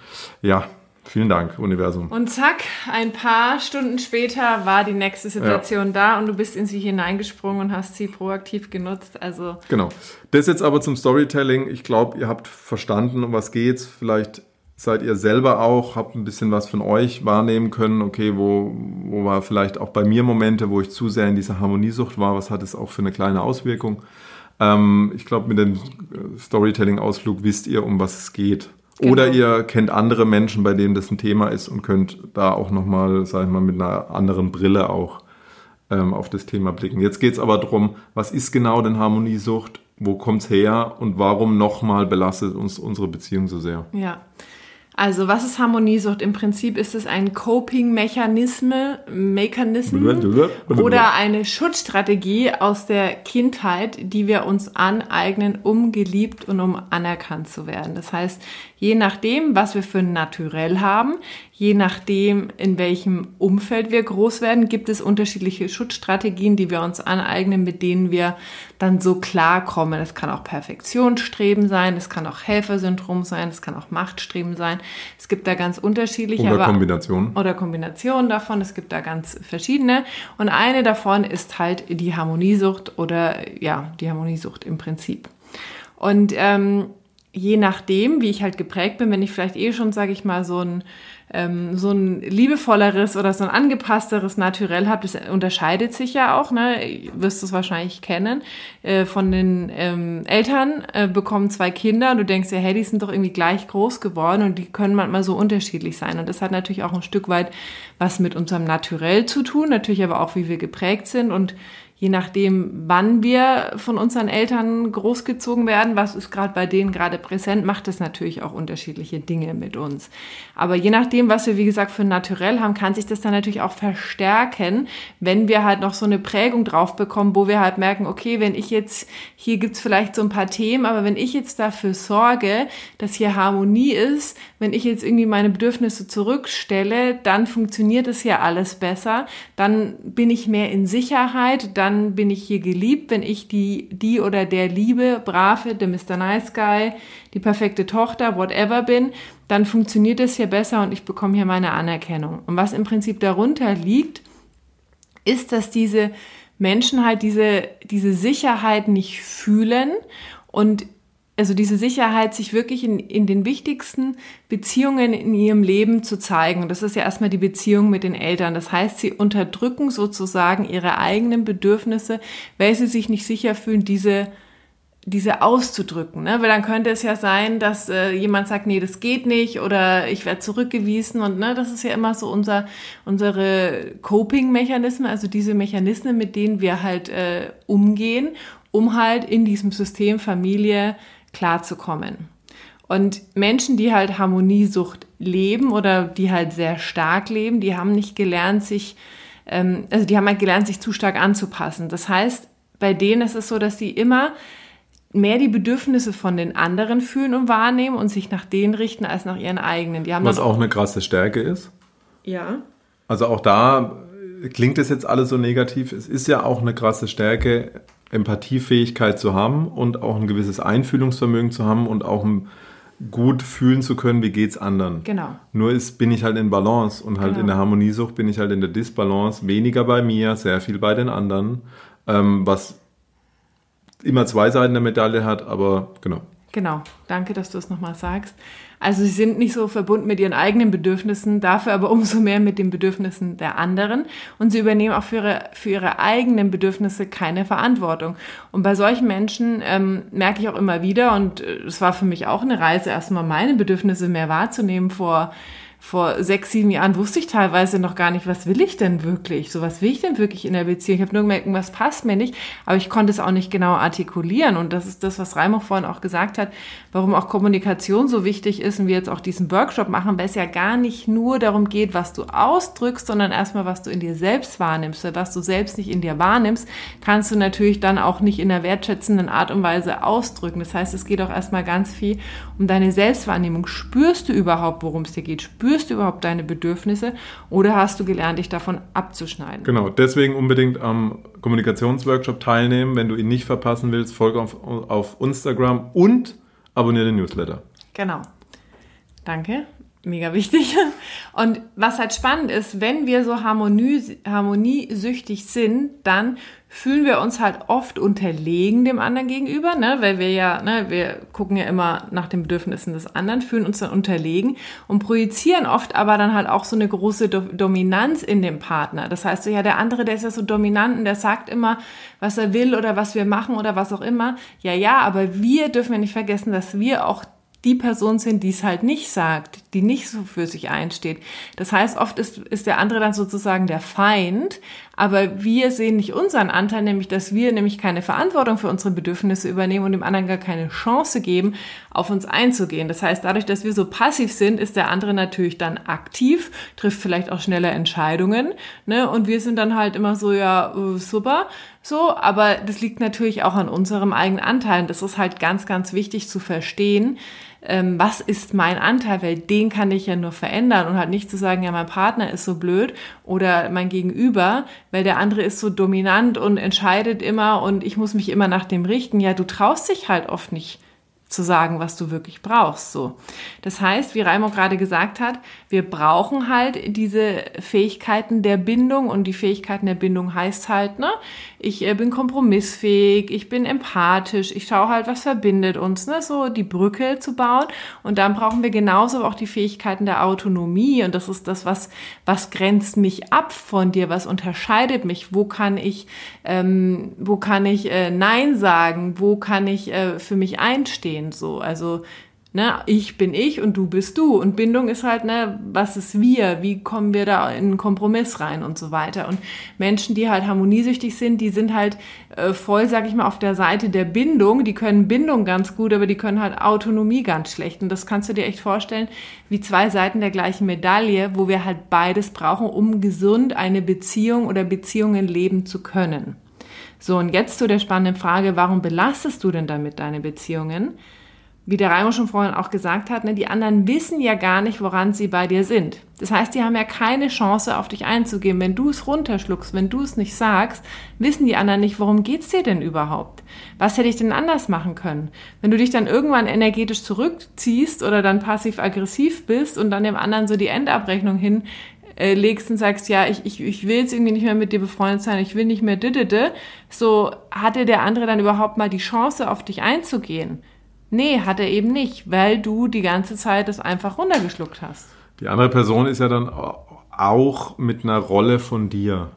Ja, Vielen Dank, Universum. Und zack, ein paar Stunden später war die nächste Situation ja. da und du bist in sie hineingesprungen und hast sie proaktiv genutzt. Also genau. Das jetzt aber zum Storytelling. Ich glaube, ihr habt verstanden, um was geht's. Vielleicht seid ihr selber auch, habt ein bisschen was von euch wahrnehmen können. Okay, wo, wo war vielleicht auch bei mir Momente, wo ich zu sehr in dieser Harmoniesucht war. Was hat es auch für eine kleine Auswirkung? Ähm, ich glaube, mit dem Storytelling-Ausflug wisst ihr, um was es geht. Genau. Oder ihr kennt andere Menschen, bei denen das ein Thema ist und könnt da auch nochmal, sag ich mal, mit einer anderen Brille auch ähm, auf das Thema blicken. Jetzt geht es aber darum, was ist genau denn Harmoniesucht? Wo kommt es her und warum nochmal belastet uns unsere Beziehung so sehr? Ja. Also was ist Harmoniesucht? Im Prinzip ist es ein Coping-Mechanismus oder eine Schutzstrategie aus der Kindheit, die wir uns aneignen, um geliebt und um anerkannt zu werden. Das heißt, je nachdem, was wir für ein Naturell haben, je nachdem, in welchem Umfeld wir groß werden, gibt es unterschiedliche Schutzstrategien, die wir uns aneignen, mit denen wir dann so klarkommen. Es kann auch Perfektionsstreben sein, es kann auch Helfersyndrom sein, es kann auch Machtstreben sein. Es gibt da ganz unterschiedliche. Oder Kombinationen. Oder Kombinationen davon. Es gibt da ganz verschiedene. Und eine davon ist halt die Harmoniesucht oder ja, die Harmoniesucht im Prinzip. Und ähm, je nachdem, wie ich halt geprägt bin, wenn ich vielleicht eh schon, sage ich mal, so ein ähm, so ein liebevolleres oder so ein angepassteres Naturell habe, das unterscheidet sich ja auch, ne? Wirst es wahrscheinlich kennen, äh, von den ähm, Eltern äh, bekommen zwei Kinder und du denkst ja, hey, die sind doch irgendwie gleich groß geworden und die können manchmal so unterschiedlich sein. Und das hat natürlich auch ein Stück weit was mit unserem Naturell zu tun, natürlich aber auch, wie wir geprägt sind und je nachdem, wann wir von unseren Eltern großgezogen werden, was ist gerade bei denen gerade präsent, macht es natürlich auch unterschiedliche Dinge mit uns. Aber je nachdem, was wir, wie gesagt, für Naturell haben, kann sich das dann natürlich auch verstärken, wenn wir halt noch so eine Prägung drauf bekommen, wo wir halt merken, okay, wenn ich jetzt, hier gibt's vielleicht so ein paar Themen, aber wenn ich jetzt dafür sorge, dass hier Harmonie ist, wenn ich jetzt irgendwie meine Bedürfnisse zurückstelle, dann funktioniert es ja alles besser, dann bin ich mehr in Sicherheit, dann dann bin ich hier geliebt, wenn ich die, die oder der Liebe, Brave, der Mr. Nice Guy, die perfekte Tochter, whatever bin, dann funktioniert es hier besser und ich bekomme hier meine Anerkennung. Und was im Prinzip darunter liegt, ist, dass diese Menschen halt diese, diese Sicherheit nicht fühlen und also diese Sicherheit, sich wirklich in, in den wichtigsten Beziehungen in ihrem Leben zu zeigen. Und das ist ja erstmal die Beziehung mit den Eltern. Das heißt, sie unterdrücken sozusagen ihre eigenen Bedürfnisse, weil sie sich nicht sicher fühlen, diese diese auszudrücken, ne? weil dann könnte es ja sein, dass äh, jemand sagt, nee, das geht nicht oder ich werde zurückgewiesen und ne, das ist ja immer so unser unsere Coping-Mechanismen, also diese Mechanismen, mit denen wir halt äh, umgehen, um halt in diesem System Familie klarzukommen. Und Menschen, die halt Harmoniesucht leben oder die halt sehr stark leben, die haben nicht gelernt, sich, ähm, also die haben halt gelernt, sich zu stark anzupassen. Das heißt, bei denen ist es so, dass sie immer mehr die Bedürfnisse von den anderen fühlen und wahrnehmen und sich nach denen richten als nach ihren eigenen. Die haben Was auch eine krasse Stärke ist. Ja. Also auch da klingt es jetzt alles so negativ. Es ist ja auch eine krasse Stärke, Empathiefähigkeit zu haben und auch ein gewisses Einfühlungsvermögen zu haben und auch gut fühlen zu können, wie geht es anderen. Genau. Nur ist, bin ich halt in Balance und halt genau. in der Harmoniesucht bin ich halt in der Disbalance, weniger bei mir, sehr viel bei den anderen, ähm, was immer zwei Seiten der Medaille hat, aber genau. Genau, danke, dass du es nochmal sagst. Also sie sind nicht so verbunden mit ihren eigenen Bedürfnissen, dafür aber umso mehr mit den Bedürfnissen der anderen. Und sie übernehmen auch für ihre, für ihre eigenen Bedürfnisse keine Verantwortung. Und bei solchen Menschen ähm, merke ich auch immer wieder, und äh, es war für mich auch eine Reise, erstmal meine Bedürfnisse mehr wahrzunehmen vor vor sechs, sieben Jahren wusste ich teilweise noch gar nicht, was will ich denn wirklich? So, was will ich denn wirklich in der Beziehung? Ich habe nur gemerkt, was passt mir nicht, aber ich konnte es auch nicht genau artikulieren. Und das ist das, was Raimo vorhin auch gesagt hat, warum auch Kommunikation so wichtig ist und wir jetzt auch diesen Workshop machen, weil es ja gar nicht nur darum geht, was du ausdrückst, sondern erstmal, was du in dir selbst wahrnimmst. Weil was du selbst nicht in dir wahrnimmst, kannst du natürlich dann auch nicht in einer wertschätzenden Art und Weise ausdrücken. Das heißt, es geht auch erstmal ganz viel um deine Selbstwahrnehmung. Spürst du überhaupt, worum es dir geht? Spürst spürst du überhaupt deine Bedürfnisse oder hast du gelernt, dich davon abzuschneiden? Genau, deswegen unbedingt am Kommunikationsworkshop teilnehmen. Wenn du ihn nicht verpassen willst, folge auf, auf Instagram und abonniere den Newsletter. Genau. Danke mega wichtig. Und was halt spannend ist, wenn wir so harmonie, harmoniesüchtig sind, dann fühlen wir uns halt oft unterlegen dem anderen gegenüber, ne? weil wir ja, ne, wir gucken ja immer nach den Bedürfnissen des anderen, fühlen uns dann unterlegen und projizieren oft aber dann halt auch so eine große Do Dominanz in dem Partner. Das heißt, ja, der andere, der ist ja so dominant und der sagt immer, was er will oder was wir machen oder was auch immer. Ja, ja, aber wir dürfen ja nicht vergessen, dass wir auch die Person sind, die es halt nicht sagt, die nicht so für sich einsteht. Das heißt, oft ist, ist der andere dann sozusagen der Feind, aber wir sehen nicht unseren Anteil, nämlich dass wir nämlich keine Verantwortung für unsere Bedürfnisse übernehmen und dem anderen gar keine Chance geben, auf uns einzugehen. Das heißt, dadurch, dass wir so passiv sind, ist der andere natürlich dann aktiv, trifft vielleicht auch schneller Entscheidungen, ne? Und wir sind dann halt immer so, ja, äh, super, so, aber das liegt natürlich auch an unserem eigenen Anteil. Und das ist halt ganz, ganz wichtig zu verstehen, ähm, was ist mein Anteil, weil den kann ich ja nur verändern und halt nicht zu sagen, ja, mein Partner ist so blöd oder mein Gegenüber, weil der andere ist so dominant und entscheidet immer und ich muss mich immer nach dem richten. Ja, du traust dich halt oft nicht zu sagen, was du wirklich brauchst. So. Das heißt, wie Raimo gerade gesagt hat, wir brauchen halt diese Fähigkeiten der Bindung und die Fähigkeiten der Bindung heißt halt, ne, ich äh, bin kompromissfähig, ich bin empathisch, ich schaue halt, was verbindet uns, ne, so die Brücke zu bauen. Und dann brauchen wir genauso auch die Fähigkeiten der Autonomie und das ist das, was, was grenzt mich ab von dir, was unterscheidet mich, wo kann ich, ähm, wo kann ich äh, Nein sagen, wo kann ich äh, für mich einstehen so. Also, ne, ich bin ich und du bist du. Und Bindung ist halt, ne, was ist wir? Wie kommen wir da in einen Kompromiss rein und so weiter. Und Menschen, die halt harmoniesüchtig sind, die sind halt äh, voll, sag ich mal, auf der Seite der Bindung. Die können Bindung ganz gut, aber die können halt Autonomie ganz schlecht. Und das kannst du dir echt vorstellen, wie zwei Seiten der gleichen Medaille, wo wir halt beides brauchen, um gesund eine Beziehung oder Beziehungen leben zu können. So, und jetzt zu der spannenden Frage, warum belastest du denn damit deine Beziehungen? Wie der Raimo schon vorhin auch gesagt hat, ne, die anderen wissen ja gar nicht, woran sie bei dir sind. Das heißt, die haben ja keine Chance, auf dich einzugehen. Wenn du es runterschluckst, wenn du es nicht sagst, wissen die anderen nicht, worum geht's dir denn überhaupt? Was hätte ich denn anders machen können? Wenn du dich dann irgendwann energetisch zurückziehst oder dann passiv-aggressiv bist und dann dem anderen so die Endabrechnung hin äh, legst und sagst, ja, ich, ich, ich will jetzt irgendwie nicht mehr mit dir befreundet sein, ich will nicht mehr didede, so hatte der andere dann überhaupt mal die Chance, auf dich einzugehen? Nee, hat er eben nicht, weil du die ganze Zeit das einfach runtergeschluckt hast. Die andere Person ist ja dann auch mit einer Rolle von dir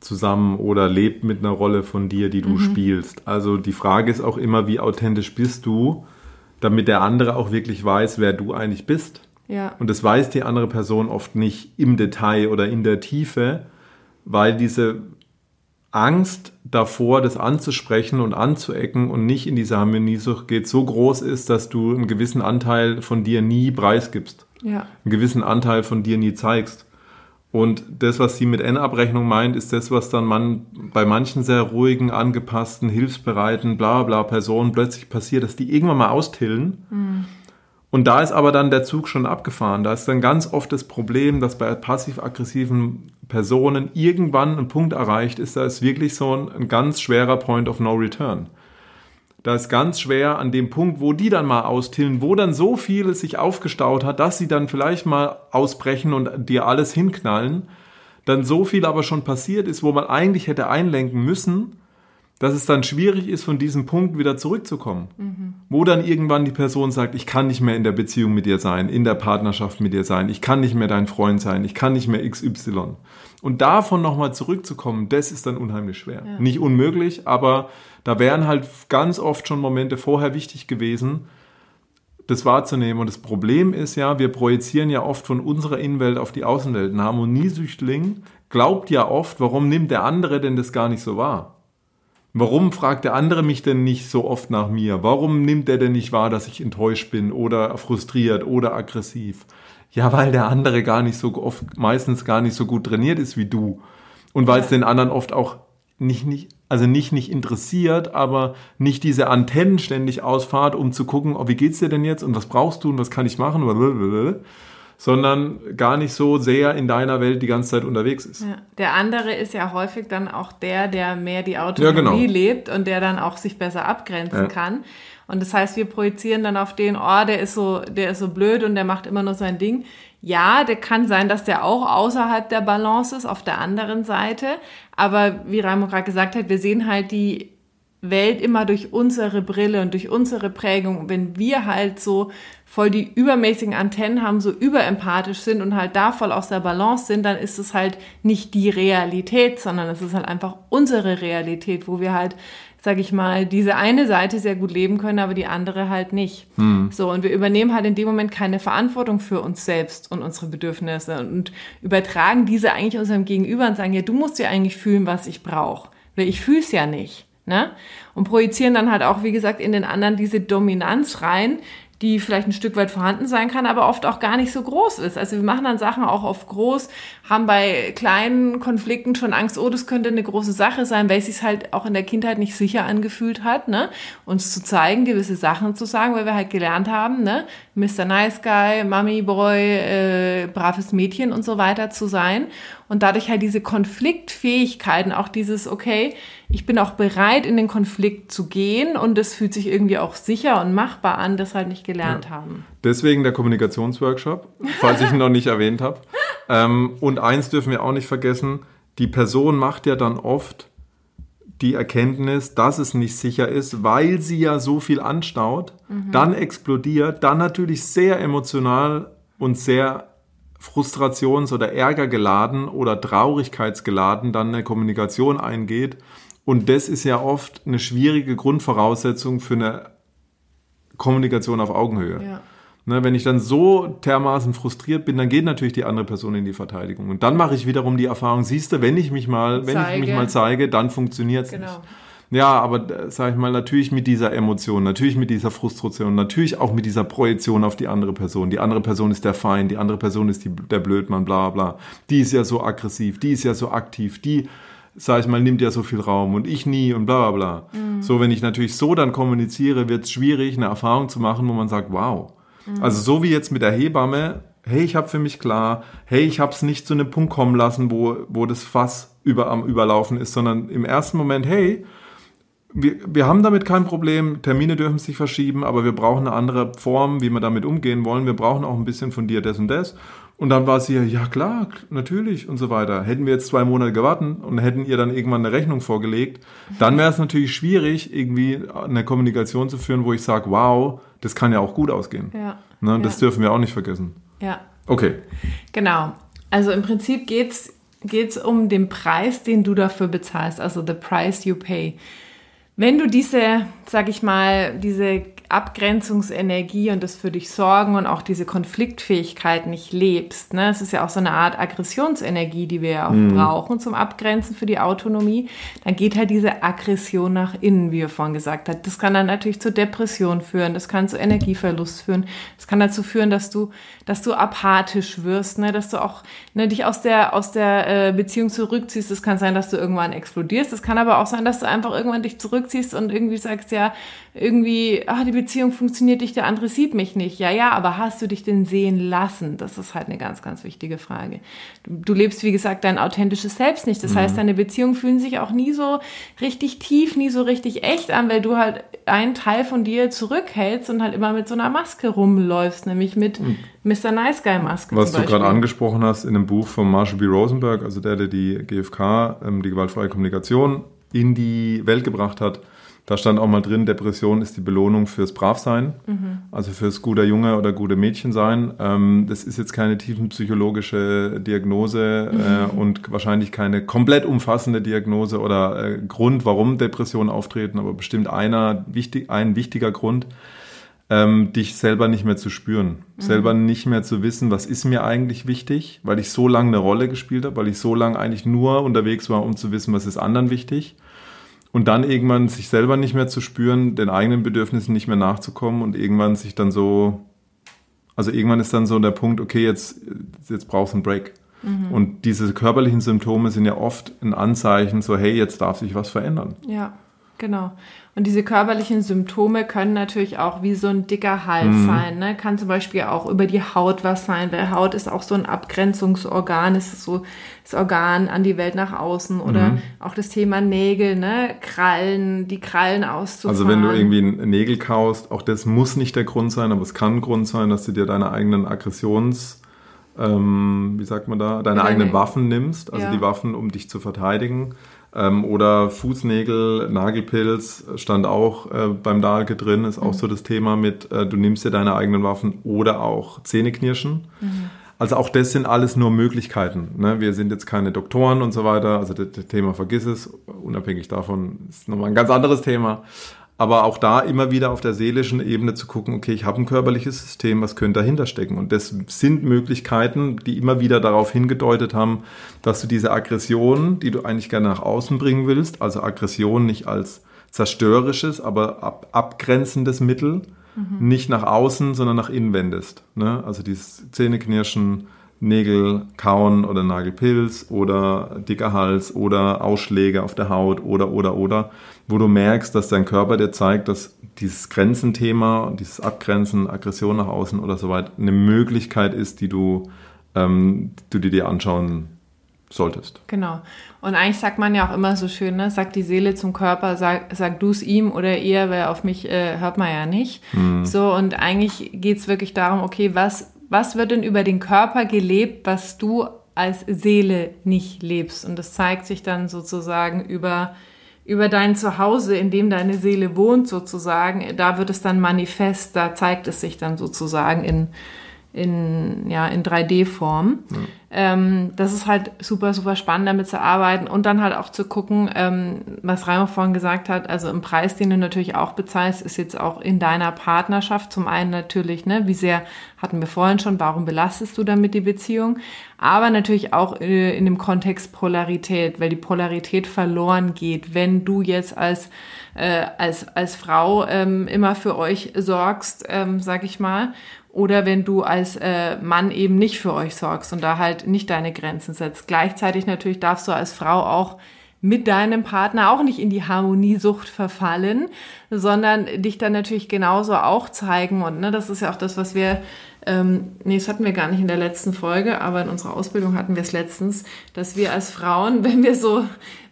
zusammen oder lebt mit einer Rolle von dir, die du mhm. spielst. Also die Frage ist auch immer, wie authentisch bist du, damit der andere auch wirklich weiß, wer du eigentlich bist. Ja. Und das weiß die andere Person oft nicht im Detail oder in der Tiefe, weil diese Angst davor, das anzusprechen und anzuecken und nicht in diese Harmoniesucht geht, so groß ist, dass du einen gewissen Anteil von dir nie preisgibst. Ja. Einen gewissen Anteil von dir nie zeigst. Und das, was sie mit N-Abrechnung meint, ist das, was dann man bei manchen sehr ruhigen, angepassten, hilfsbereiten, bla bla Personen plötzlich passiert, dass die irgendwann mal austillen. Mhm und da ist aber dann der Zug schon abgefahren. Da ist dann ganz oft das Problem, dass bei passiv-aggressiven Personen irgendwann ein Punkt erreicht ist, da ist wirklich so ein, ein ganz schwerer Point of No Return. Da ist ganz schwer an dem Punkt, wo die dann mal austillen, wo dann so vieles sich aufgestaut hat, dass sie dann vielleicht mal ausbrechen und dir alles hinknallen, dann so viel aber schon passiert ist, wo man eigentlich hätte einlenken müssen, dass es dann schwierig ist, von diesem Punkt wieder zurückzukommen. Mhm. Wo dann irgendwann die Person sagt, ich kann nicht mehr in der Beziehung mit dir sein, in der Partnerschaft mit dir sein, ich kann nicht mehr dein Freund sein, ich kann nicht mehr XY. Und davon nochmal zurückzukommen, das ist dann unheimlich schwer. Ja. Nicht unmöglich, aber da wären halt ganz oft schon Momente vorher wichtig gewesen, das wahrzunehmen. Und das Problem ist ja, wir projizieren ja oft von unserer Innenwelt auf die Außenwelt. Ein Harmoniesüchtling glaubt ja oft, warum nimmt der andere denn das gar nicht so wahr? Warum fragt der andere mich denn nicht so oft nach mir? Warum nimmt er denn nicht wahr, dass ich enttäuscht bin oder frustriert oder aggressiv? Ja, weil der andere gar nicht so oft, meistens gar nicht so gut trainiert ist wie du. Und weil es den anderen oft auch nicht, nicht, also nicht, nicht interessiert, aber nicht diese Antennen ständig ausfahrt, um zu gucken, oh, wie geht's dir denn jetzt und was brauchst du und was kann ich machen? Sondern gar nicht so sehr in deiner Welt die ganze Zeit unterwegs ist. Ja. Der andere ist ja häufig dann auch der, der mehr die Autonomie ja, genau. lebt und der dann auch sich besser abgrenzen ja. kann. Und das heißt, wir projizieren dann auf den, oh, der ist so, der ist so blöd und der macht immer nur sein Ding. Ja, der kann sein, dass der auch außerhalb der Balance ist, auf der anderen Seite. Aber wie Raimo gerade gesagt hat, wir sehen halt die Welt immer durch unsere Brille und durch unsere Prägung. Wenn wir halt so voll die übermäßigen Antennen haben, so überempathisch sind und halt da voll aus der Balance sind, dann ist es halt nicht die Realität, sondern es ist halt einfach unsere Realität, wo wir halt, sag ich mal, diese eine Seite sehr gut leben können, aber die andere halt nicht. Hm. So, und wir übernehmen halt in dem Moment keine Verantwortung für uns selbst und unsere Bedürfnisse und übertragen diese eigentlich unserem Gegenüber und sagen, ja, du musst ja eigentlich fühlen, was ich brauche. Weil ich fühl's ja nicht. Ne? Und projizieren dann halt auch, wie gesagt, in den anderen diese Dominanz rein, die vielleicht ein Stück weit vorhanden sein kann, aber oft auch gar nicht so groß ist. Also wir machen dann Sachen auch auf groß, haben bei kleinen Konflikten schon Angst, oh, das könnte eine große Sache sein, weil es sich halt auch in der Kindheit nicht sicher angefühlt hat, ne? uns zu zeigen, gewisse Sachen zu sagen, weil wir halt gelernt haben, ne? Mr. Nice Guy, Mummy Boy, äh, braves Mädchen und so weiter zu sein. und dadurch halt diese Konfliktfähigkeiten, auch dieses, okay, ich bin auch bereit, in den Konflikt zu gehen und es fühlt sich irgendwie auch sicher und machbar an, das halt nicht gelernt ja. haben. Deswegen der Kommunikationsworkshop, falls ich ihn noch nicht erwähnt habe. Ähm, und eins dürfen wir auch nicht vergessen, die Person macht ja dann oft die Erkenntnis, dass es nicht sicher ist, weil sie ja so viel anstaut, mhm. dann explodiert, dann natürlich sehr emotional und sehr frustrations- oder ärgergeladen oder traurigkeitsgeladen dann eine Kommunikation eingeht. Und das ist ja oft eine schwierige Grundvoraussetzung für eine Kommunikation auf Augenhöhe. Ja. Ne, wenn ich dann so dermaßen frustriert bin, dann geht natürlich die andere Person in die Verteidigung. Und dann mache ich wiederum die Erfahrung, siehst du, wenn ich mich mal, wenn zeige. ich mich mal zeige, dann funktioniert es genau. nicht. Ja, aber äh, sag ich mal, natürlich mit dieser Emotion, natürlich mit dieser Frustration, natürlich auch mit dieser Projektion auf die andere Person. Die andere Person ist der Feind, die andere Person ist die, der Blödmann, bla bla. Die ist ja so aggressiv, die ist ja so aktiv, die, sag ich mal, nimmt ja so viel Raum und ich nie und bla bla bla. Mhm. So, wenn ich natürlich so dann kommuniziere, wird es schwierig, eine Erfahrung zu machen, wo man sagt, wow, Also so wie jetzt mit der Hebamme, hey, ich habe für mich klar, hey, ich habe es nicht zu einem Punkt kommen lassen, wo, wo das Fass über, am Überlaufen ist, sondern im ersten Moment, hey, wir, wir haben damit kein Problem, Termine dürfen sich verschieben, aber wir brauchen eine andere Form, wie wir damit umgehen wollen. Wir brauchen auch ein bisschen von dir das und das. Und dann war sie, ja klar, natürlich und so weiter. Hätten wir jetzt zwei Monate gewartet und hätten ihr dann irgendwann eine Rechnung vorgelegt, dann wäre es natürlich schwierig, irgendwie eine Kommunikation zu führen, wo ich sage, wow, das kann ja auch gut ausgehen. Ja. Ne, das ja. dürfen wir auch nicht vergessen. Ja. Okay. Genau. Also im Prinzip geht es um den Preis, den du dafür bezahlst, also the price you pay. Wenn du diese, sag ich mal, diese Abgrenzungsenergie und das für dich sorgen und auch diese Konfliktfähigkeit nicht lebst. Ne? Es ist ja auch so eine Art Aggressionsenergie, die wir ja auch mhm. brauchen zum Abgrenzen für die Autonomie. Dann geht halt diese Aggression nach innen, wie er vorhin gesagt hat. Das kann dann natürlich zur Depression führen, das kann zu Energieverlust führen, das kann dazu führen, dass du, dass du apathisch wirst, ne? dass du auch ne, dich aus der, aus der äh, Beziehung zurückziehst. Es kann sein, dass du irgendwann explodierst. Es kann aber auch sein, dass du einfach irgendwann dich zurückziehst und irgendwie sagst, ja, irgendwie, ah, die Beziehung funktioniert nicht, der andere sieht mich nicht. Ja, ja, aber hast du dich denn sehen lassen? Das ist halt eine ganz, ganz wichtige Frage. Du, du lebst, wie gesagt, dein authentisches Selbst nicht. Das mhm. heißt, deine Beziehungen fühlen sich auch nie so richtig tief, nie so richtig echt an, weil du halt einen Teil von dir zurückhältst und halt immer mit so einer Maske rumläufst, nämlich mit mhm. Mr. Nice Guy Maske. Was du gerade angesprochen hast in einem Buch von Marshall B. Rosenberg, also der, der die GfK, ähm, die gewaltfreie Kommunikation, in die Welt gebracht hat, da stand auch mal drin, Depression ist die Belohnung fürs Bravsein, mhm. also fürs guter Junge oder gute Mädchen sein. Ähm, das ist jetzt keine tiefenpsychologische Diagnose mhm. äh, und wahrscheinlich keine komplett umfassende Diagnose oder äh, Grund, warum Depressionen auftreten, aber bestimmt einer, wichtig, ein wichtiger Grund, ähm, dich selber nicht mehr zu spüren, mhm. selber nicht mehr zu wissen, was ist mir eigentlich wichtig, weil ich so lange eine Rolle gespielt habe, weil ich so lange eigentlich nur unterwegs war, um zu wissen, was ist anderen wichtig und dann irgendwann sich selber nicht mehr zu spüren, den eigenen Bedürfnissen nicht mehr nachzukommen und irgendwann sich dann so, also irgendwann ist dann so der Punkt, okay, jetzt, jetzt brauchst du einen Break. Mhm. Und diese körperlichen Symptome sind ja oft ein Anzeichen, so hey, jetzt darf sich was verändern. Ja, genau. Und diese körperlichen Symptome können natürlich auch wie so ein dicker Hals mhm. sein. Ne? Kann zum Beispiel auch über die Haut was sein, weil Haut ist auch so ein Abgrenzungsorgan, ist so das Organ an die Welt nach außen oder mhm. auch das Thema Nägel, ne? Krallen, die Krallen auszufahren. Also wenn du irgendwie einen Nägel kaust, auch das muss nicht der Grund sein, aber es kann ein Grund sein, dass du dir deine eigenen Aggressions ähm, wie sagt man da, deine eigenen Waffen nimmst, also ja. die Waffen, um dich zu verteidigen. Ähm, oder Fußnägel, Nagelpilz stand auch äh, beim Dahlke drin, ist auch mhm. so das Thema mit, äh, du nimmst dir deine eigenen Waffen oder auch Zähneknirschen. Mhm. Also auch das sind alles nur Möglichkeiten. Ne? Wir sind jetzt keine Doktoren und so weiter. Also das, das Thema vergiss es. Unabhängig davon ist nochmal ein ganz anderes Thema. Aber auch da immer wieder auf der seelischen Ebene zu gucken, okay, ich habe ein körperliches System, was könnte dahinter stecken? Und das sind Möglichkeiten, die immer wieder darauf hingedeutet haben, dass du diese Aggression, die du eigentlich gerne nach außen bringen willst, also Aggression nicht als zerstörerisches, aber ab, abgrenzendes Mittel, mhm. nicht nach außen, sondern nach innen wendest. Ne? Also dieses Zähneknirschen, Nägel kauen oder Nagelpilz oder dicker Hals oder Ausschläge auf der Haut oder oder oder, wo du merkst, dass dein Körper dir zeigt, dass dieses Grenzenthema, dieses Abgrenzen, Aggression nach außen oder so weiter eine Möglichkeit ist, die du, ähm, du dir anschauen solltest. Genau. Und eigentlich sagt man ja auch immer so schön, ne? sagt die Seele zum Körper, sag, sag du es ihm oder ihr, weil auf mich äh, hört man ja nicht. Mhm. So, und eigentlich geht es wirklich darum, okay, was, was wird denn über den Körper gelebt, was du als Seele nicht lebst? Und das zeigt sich dann sozusagen über, über dein Zuhause, in dem deine Seele wohnt, sozusagen. Da wird es dann manifest, da zeigt es sich dann sozusagen in in, ja, in 3D-Form. Ja. Ähm, das ist halt super, super spannend, damit zu arbeiten und dann halt auch zu gucken, ähm, was Raimo vorhin gesagt hat, also im Preis, den du natürlich auch bezahlst, ist jetzt auch in deiner Partnerschaft. Zum einen natürlich, ne, wie sehr hatten wir vorhin schon, warum belastest du damit die Beziehung, aber natürlich auch äh, in dem Kontext Polarität, weil die Polarität verloren geht, wenn du jetzt als äh, als, als Frau ähm, immer für euch sorgst, ähm, sag ich mal, oder wenn du als äh, Mann eben nicht für euch sorgst und da halt nicht deine Grenzen setzt. Gleichzeitig natürlich darfst du als Frau auch mit deinem Partner auch nicht in die Harmoniesucht verfallen, sondern dich dann natürlich genauso auch zeigen. Und ne, das ist ja auch das, was wir, ähm, nee, das hatten wir gar nicht in der letzten Folge, aber in unserer Ausbildung hatten wir es letztens, dass wir als Frauen, wenn wir so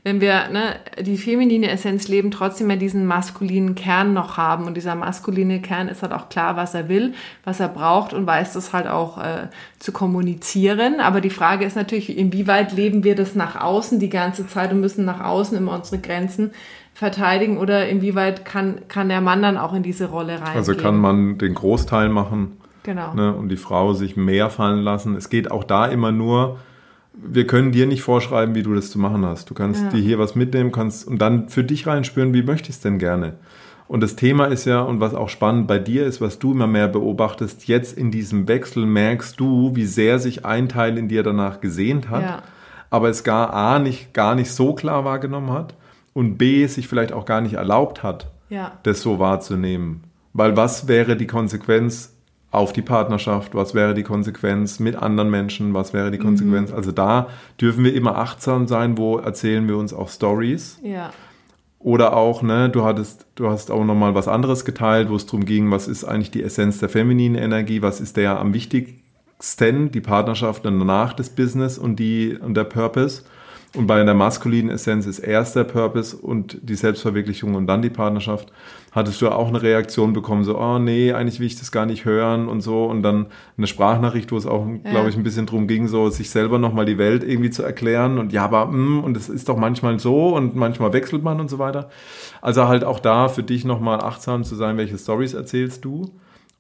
wenn wir ne, die feminine Essenz leben, trotzdem ja diesen maskulinen Kern noch haben. Und dieser maskuline Kern ist halt auch klar, was er will, was er braucht und weiß das halt auch äh, zu kommunizieren. Aber die Frage ist natürlich, inwieweit leben wir das nach außen die ganze Zeit und müssen nach außen immer unsere Grenzen verteidigen oder inwieweit kann, kann der Mann dann auch in diese Rolle rein? Also kann man den Großteil machen genau. ne, und die Frau sich mehr fallen lassen. Es geht auch da immer nur, wir können dir nicht vorschreiben, wie du das zu machen hast. Du kannst ja. dir hier was mitnehmen, kannst und dann für dich reinspüren, wie möchtest du denn gerne. Und das Thema ist ja, und was auch spannend bei dir ist, was du immer mehr beobachtest, jetzt in diesem Wechsel merkst du, wie sehr sich ein Teil in dir danach gesehnt hat, ja. aber es gar A nicht, gar nicht so klar wahrgenommen hat und B sich vielleicht auch gar nicht erlaubt hat, ja. das so wahrzunehmen. Weil was wäre die Konsequenz, auf die Partnerschaft, was wäre die Konsequenz mit anderen Menschen, was wäre die Konsequenz. Mhm. Also da dürfen wir immer achtsam sein, wo erzählen wir uns auch Stories. Ja. Oder auch, ne, du hattest, du hast auch nochmal was anderes geteilt, wo es darum ging, was ist eigentlich die Essenz der femininen Energie, was ist der am wichtigsten, die Partnerschaft und danach das Business und die und der Purpose. Und bei der maskulinen Essenz ist erst der Purpose und die Selbstverwirklichung und dann die Partnerschaft. Hattest du auch eine Reaktion bekommen, so, oh nee, eigentlich will ich das gar nicht hören und so. Und dann eine Sprachnachricht, wo es auch, ja. glaube ich, ein bisschen drum ging, so sich selber nochmal die Welt irgendwie zu erklären. Und ja, aber, mm, und es ist doch manchmal so und manchmal wechselt man und so weiter. Also halt auch da für dich nochmal achtsam zu sein, welche Stories erzählst du.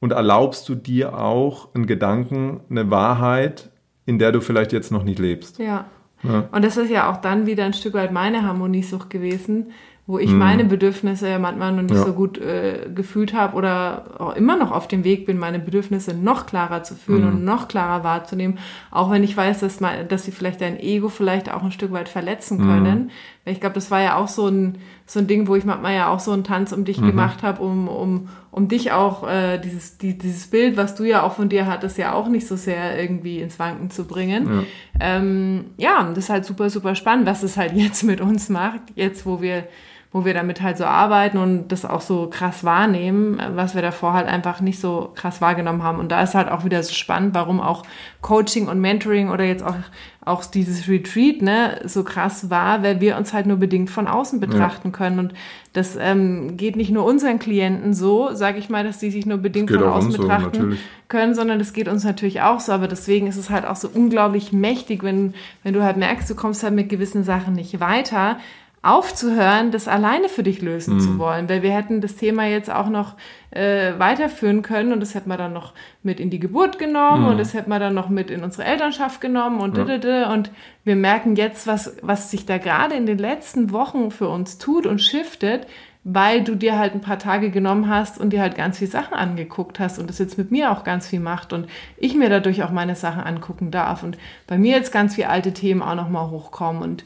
Und erlaubst du dir auch einen Gedanken, eine Wahrheit, in der du vielleicht jetzt noch nicht lebst. Ja. Ja. Und das ist ja auch dann wieder ein Stück weit meine Harmoniesucht gewesen, wo ich mhm. meine Bedürfnisse ja manchmal noch nicht ja. so gut äh, gefühlt habe oder auch immer noch auf dem Weg bin, meine Bedürfnisse noch klarer zu fühlen mhm. und noch klarer wahrzunehmen, auch wenn ich weiß, dass, man, dass sie vielleicht dein Ego vielleicht auch ein Stück weit verletzen mhm. können. Mhm. Ich glaube, das war ja auch so ein, so ein Ding, wo ich manchmal ja auch so einen Tanz um dich mhm. gemacht habe, um, um, um dich auch, äh, dieses, die, dieses Bild, was du ja auch von dir hattest, ja auch nicht so sehr irgendwie ins Wanken zu bringen. Ja, ähm, ja das ist halt super, super spannend, was es halt jetzt mit uns macht, jetzt wo wir wo wir damit halt so arbeiten und das auch so krass wahrnehmen, was wir davor halt einfach nicht so krass wahrgenommen haben. Und da ist halt auch wieder so spannend, warum auch Coaching und Mentoring oder jetzt auch, auch dieses Retreat ne, so krass war, weil wir uns halt nur bedingt von außen betrachten ja. können. Und das ähm, geht nicht nur unseren Klienten so, sage ich mal, dass die sich nur bedingt von außen betrachten so, können, sondern das geht uns natürlich auch so. Aber deswegen ist es halt auch so unglaublich mächtig, wenn, wenn du halt merkst, du kommst halt mit gewissen Sachen nicht weiter, aufzuhören, das alleine für dich lösen mhm. zu wollen. Weil wir hätten das Thema jetzt auch noch äh, weiterführen können und das hätten wir dann noch mit in die Geburt genommen mhm. und das hätten wir dann noch mit in unsere Elternschaft genommen und ja. und wir merken jetzt, was, was sich da gerade in den letzten Wochen für uns tut und shiftet, weil du dir halt ein paar Tage genommen hast und dir halt ganz viele Sachen angeguckt hast und das jetzt mit mir auch ganz viel macht und ich mir dadurch auch meine Sachen angucken darf und bei mir jetzt ganz viele alte Themen auch nochmal hochkommen und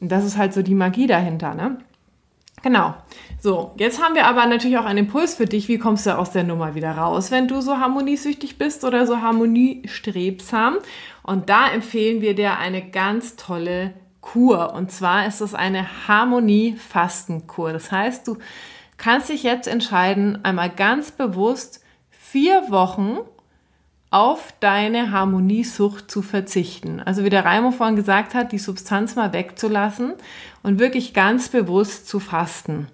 und das ist halt so die Magie dahinter, ne? Genau. So, jetzt haben wir aber natürlich auch einen Impuls für dich. Wie kommst du aus der Nummer wieder raus, wenn du so harmoniesüchtig bist oder so harmoniestrebsam? Und da empfehlen wir dir eine ganz tolle Kur. Und zwar ist es eine Harmonie-Fastenkur. Das heißt, du kannst dich jetzt entscheiden, einmal ganz bewusst vier Wochen auf deine Harmoniesucht zu verzichten. Also wie der Raimo vorhin gesagt hat, die Substanz mal wegzulassen und wirklich ganz bewusst zu fasten.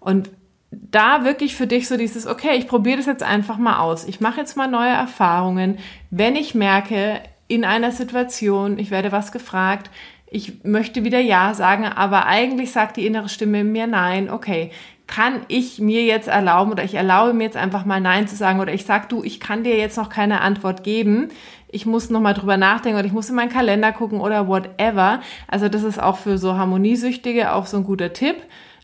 Und da wirklich für dich so dieses, okay, ich probiere das jetzt einfach mal aus. Ich mache jetzt mal neue Erfahrungen. Wenn ich merke, in einer Situation, ich werde was gefragt, ich möchte wieder Ja sagen, aber eigentlich sagt die innere Stimme mir Nein, okay, kann ich mir jetzt erlauben oder ich erlaube mir jetzt einfach mal Nein zu sagen oder ich sag du, ich kann dir jetzt noch keine Antwort geben. Ich muss noch mal drüber nachdenken oder ich muss in meinen Kalender gucken oder whatever. Also das ist auch für so Harmoniesüchtige auch so ein guter Tipp.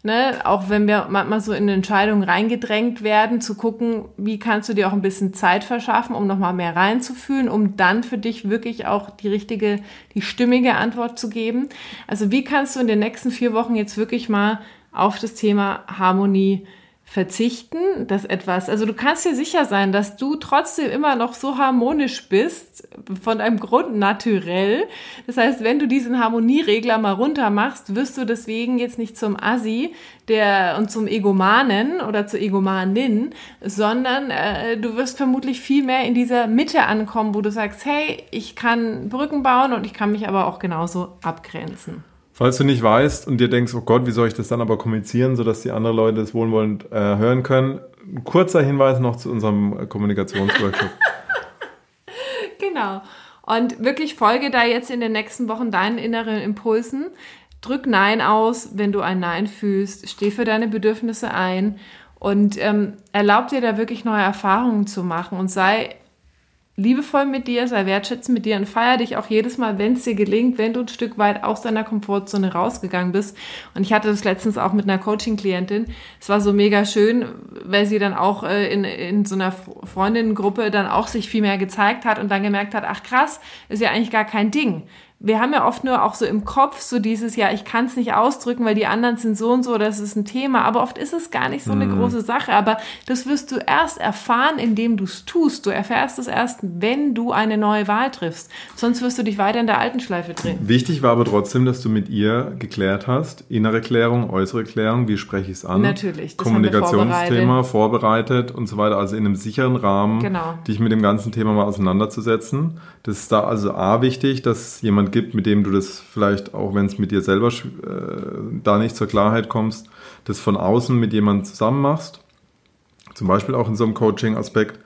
Ne, auch wenn wir manchmal so in Entscheidungen reingedrängt werden, zu gucken, wie kannst du dir auch ein bisschen Zeit verschaffen, um nochmal mehr reinzufühlen, um dann für dich wirklich auch die richtige, die stimmige Antwort zu geben. Also wie kannst du in den nächsten vier Wochen jetzt wirklich mal auf das Thema Harmonie verzichten, dass etwas, also du kannst dir sicher sein, dass du trotzdem immer noch so harmonisch bist, von einem Grund naturell. Das heißt, wenn du diesen Harmonieregler mal runter machst, wirst du deswegen jetzt nicht zum Assi der, und zum Egomanen oder zur Egomanin, sondern äh, du wirst vermutlich viel mehr in dieser Mitte ankommen, wo du sagst, hey, ich kann Brücken bauen und ich kann mich aber auch genauso abgrenzen. Falls du nicht weißt und dir denkst, oh Gott, wie soll ich das dann aber kommunizieren, sodass die anderen Leute das wohlwollend äh, hören können, ein kurzer Hinweis noch zu unserem Kommunikationsworkshop. genau. Und wirklich folge da jetzt in den nächsten Wochen deinen inneren Impulsen. Drück Nein aus, wenn du ein Nein fühlst. Steh für deine Bedürfnisse ein und ähm, erlaub dir da wirklich neue Erfahrungen zu machen und sei liebevoll mit dir, sei wertschätzend mit dir und feier dich auch jedes Mal, wenn es dir gelingt, wenn du ein Stück weit aus deiner Komfortzone rausgegangen bist. Und ich hatte das letztens auch mit einer Coaching-Klientin. Es war so mega schön, weil sie dann auch äh, in, in so einer Freundinnengruppe dann auch sich viel mehr gezeigt hat und dann gemerkt hat, ach krass, ist ja eigentlich gar kein Ding wir haben ja oft nur auch so im Kopf so dieses, ja, ich kann es nicht ausdrücken, weil die anderen sind so und so, das ist ein Thema. Aber oft ist es gar nicht so eine mhm. große Sache. Aber das wirst du erst erfahren, indem du es tust. Du erfährst es erst, wenn du eine neue Wahl triffst. Sonst wirst du dich weiter in der alten Schleife drehen. Wichtig war aber trotzdem, dass du mit ihr geklärt hast, innere Klärung, äußere Klärung, wie spreche ich es an? Natürlich. Das Kommunikationsthema vorbereitet. vorbereitet und so weiter. Also in einem sicheren Rahmen, genau. dich mit dem ganzen Thema mal auseinanderzusetzen. Das ist da also A wichtig, dass jemand jemand gibt, mit dem du das vielleicht, auch wenn es mit dir selber äh, da nicht zur Klarheit kommst, das von außen mit jemandem zusammen machst. Zum Beispiel auch in so einem Coaching-Aspekt.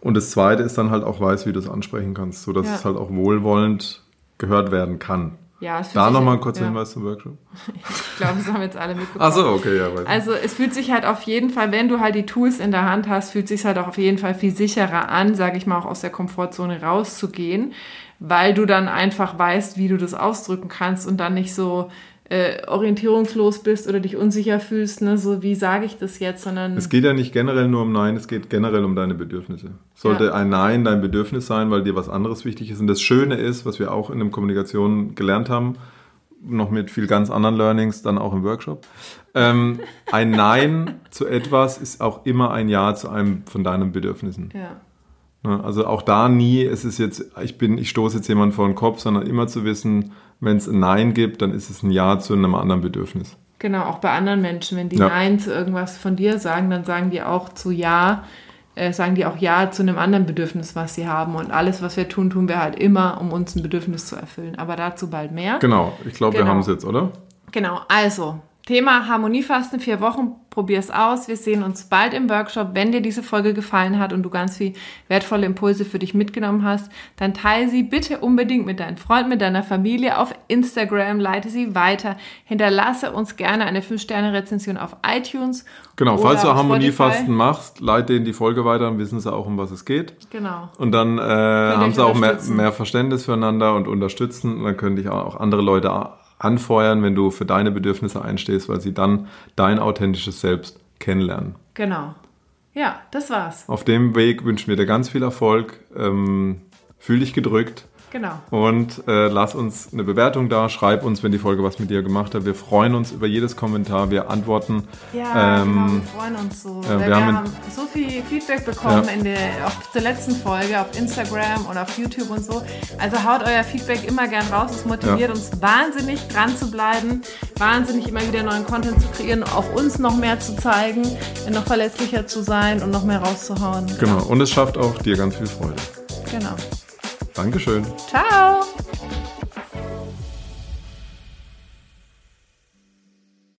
Und das zweite ist dann halt auch weiß, wie du es ansprechen kannst, sodass ja. es halt auch wohlwollend gehört werden kann. Ja, es da nochmal ein kurzer ja. Hinweis zum Workshop. ich glaube, das haben jetzt alle mitbekommen. Ach so, okay, ja. Weiß also es fühlt sich halt auf jeden Fall, wenn du halt die Tools in der Hand hast, fühlt sich halt auch auf jeden Fall viel sicherer an, sage ich mal, auch aus der Komfortzone rauszugehen weil du dann einfach weißt, wie du das ausdrücken kannst und dann nicht so äh, orientierungslos bist oder dich unsicher fühlst, ne? so wie sage ich das jetzt, sondern... Es geht ja nicht generell nur um Nein, es geht generell um deine Bedürfnisse. Sollte ja. ein Nein dein Bedürfnis sein, weil dir was anderes wichtig ist. Und das Schöne ist, was wir auch in der Kommunikation gelernt haben, noch mit viel ganz anderen Learnings, dann auch im Workshop. Ähm, ein Nein zu etwas ist auch immer ein Ja zu einem von deinen Bedürfnissen. Ja. Ne, also auch da nie, es ist jetzt, ich bin, ich stoße jetzt jemand vor den Kopf, sondern immer zu wissen, wenn es ein Nein gibt, dann ist es ein Ja zu einem anderen Bedürfnis. Genau, auch bei anderen Menschen, wenn die ja. Nein zu irgendwas von dir sagen, dann sagen die auch zu Ja, äh, sagen die auch Ja zu einem anderen Bedürfnis, was sie haben. Und alles, was wir tun, tun wir halt immer, um uns ein Bedürfnis zu erfüllen. Aber dazu bald mehr. Genau, ich glaube, genau. wir haben es jetzt, oder? Genau, also Thema Harmoniefasten, vier Wochen, probier es aus. Wir sehen uns bald im Workshop. Wenn dir diese Folge gefallen hat und du ganz viel wertvolle Impulse für dich mitgenommen hast, dann teile sie bitte unbedingt mit deinen Freunden, mit deiner Familie auf Instagram, leite sie weiter, hinterlasse uns gerne eine 5-Sterne-Rezension auf iTunes. Genau, falls du Harmoniefasten machst, leite ihnen die Folge weiter, dann wissen sie auch, um was es geht. Genau. Und dann äh, haben sie auch mehr, mehr Verständnis füreinander und unterstützen. Und dann können dich auch andere Leute anfeuern, wenn du für deine Bedürfnisse einstehst, weil sie dann dein authentisches Selbst kennenlernen. Genau. Ja, das war's. Auf dem Weg wünschen wir dir ganz viel Erfolg. Ähm, fühl dich gedrückt Genau. Und äh, lass uns eine Bewertung da, schreib uns, wenn die Folge was mit dir gemacht hat. Wir freuen uns über jedes Kommentar, wir antworten. Ja, ähm, genau, wir freuen uns so. Äh, wir, wir, haben, haben so viel Feedback bekommen ja. in der, auf der letzten Folge auf Instagram und auf YouTube und so. Also haut euer Feedback immer gern raus. Es motiviert ja. uns wahnsinnig, dran zu bleiben, wahnsinnig immer wieder neuen Content zu kreieren, auch uns noch mehr zu zeigen, noch verlässlicher zu sein und noch mehr rauszuhauen. Genau, und es schafft auch dir ganz viel Freude. Genau. Dankeschön. Ciao.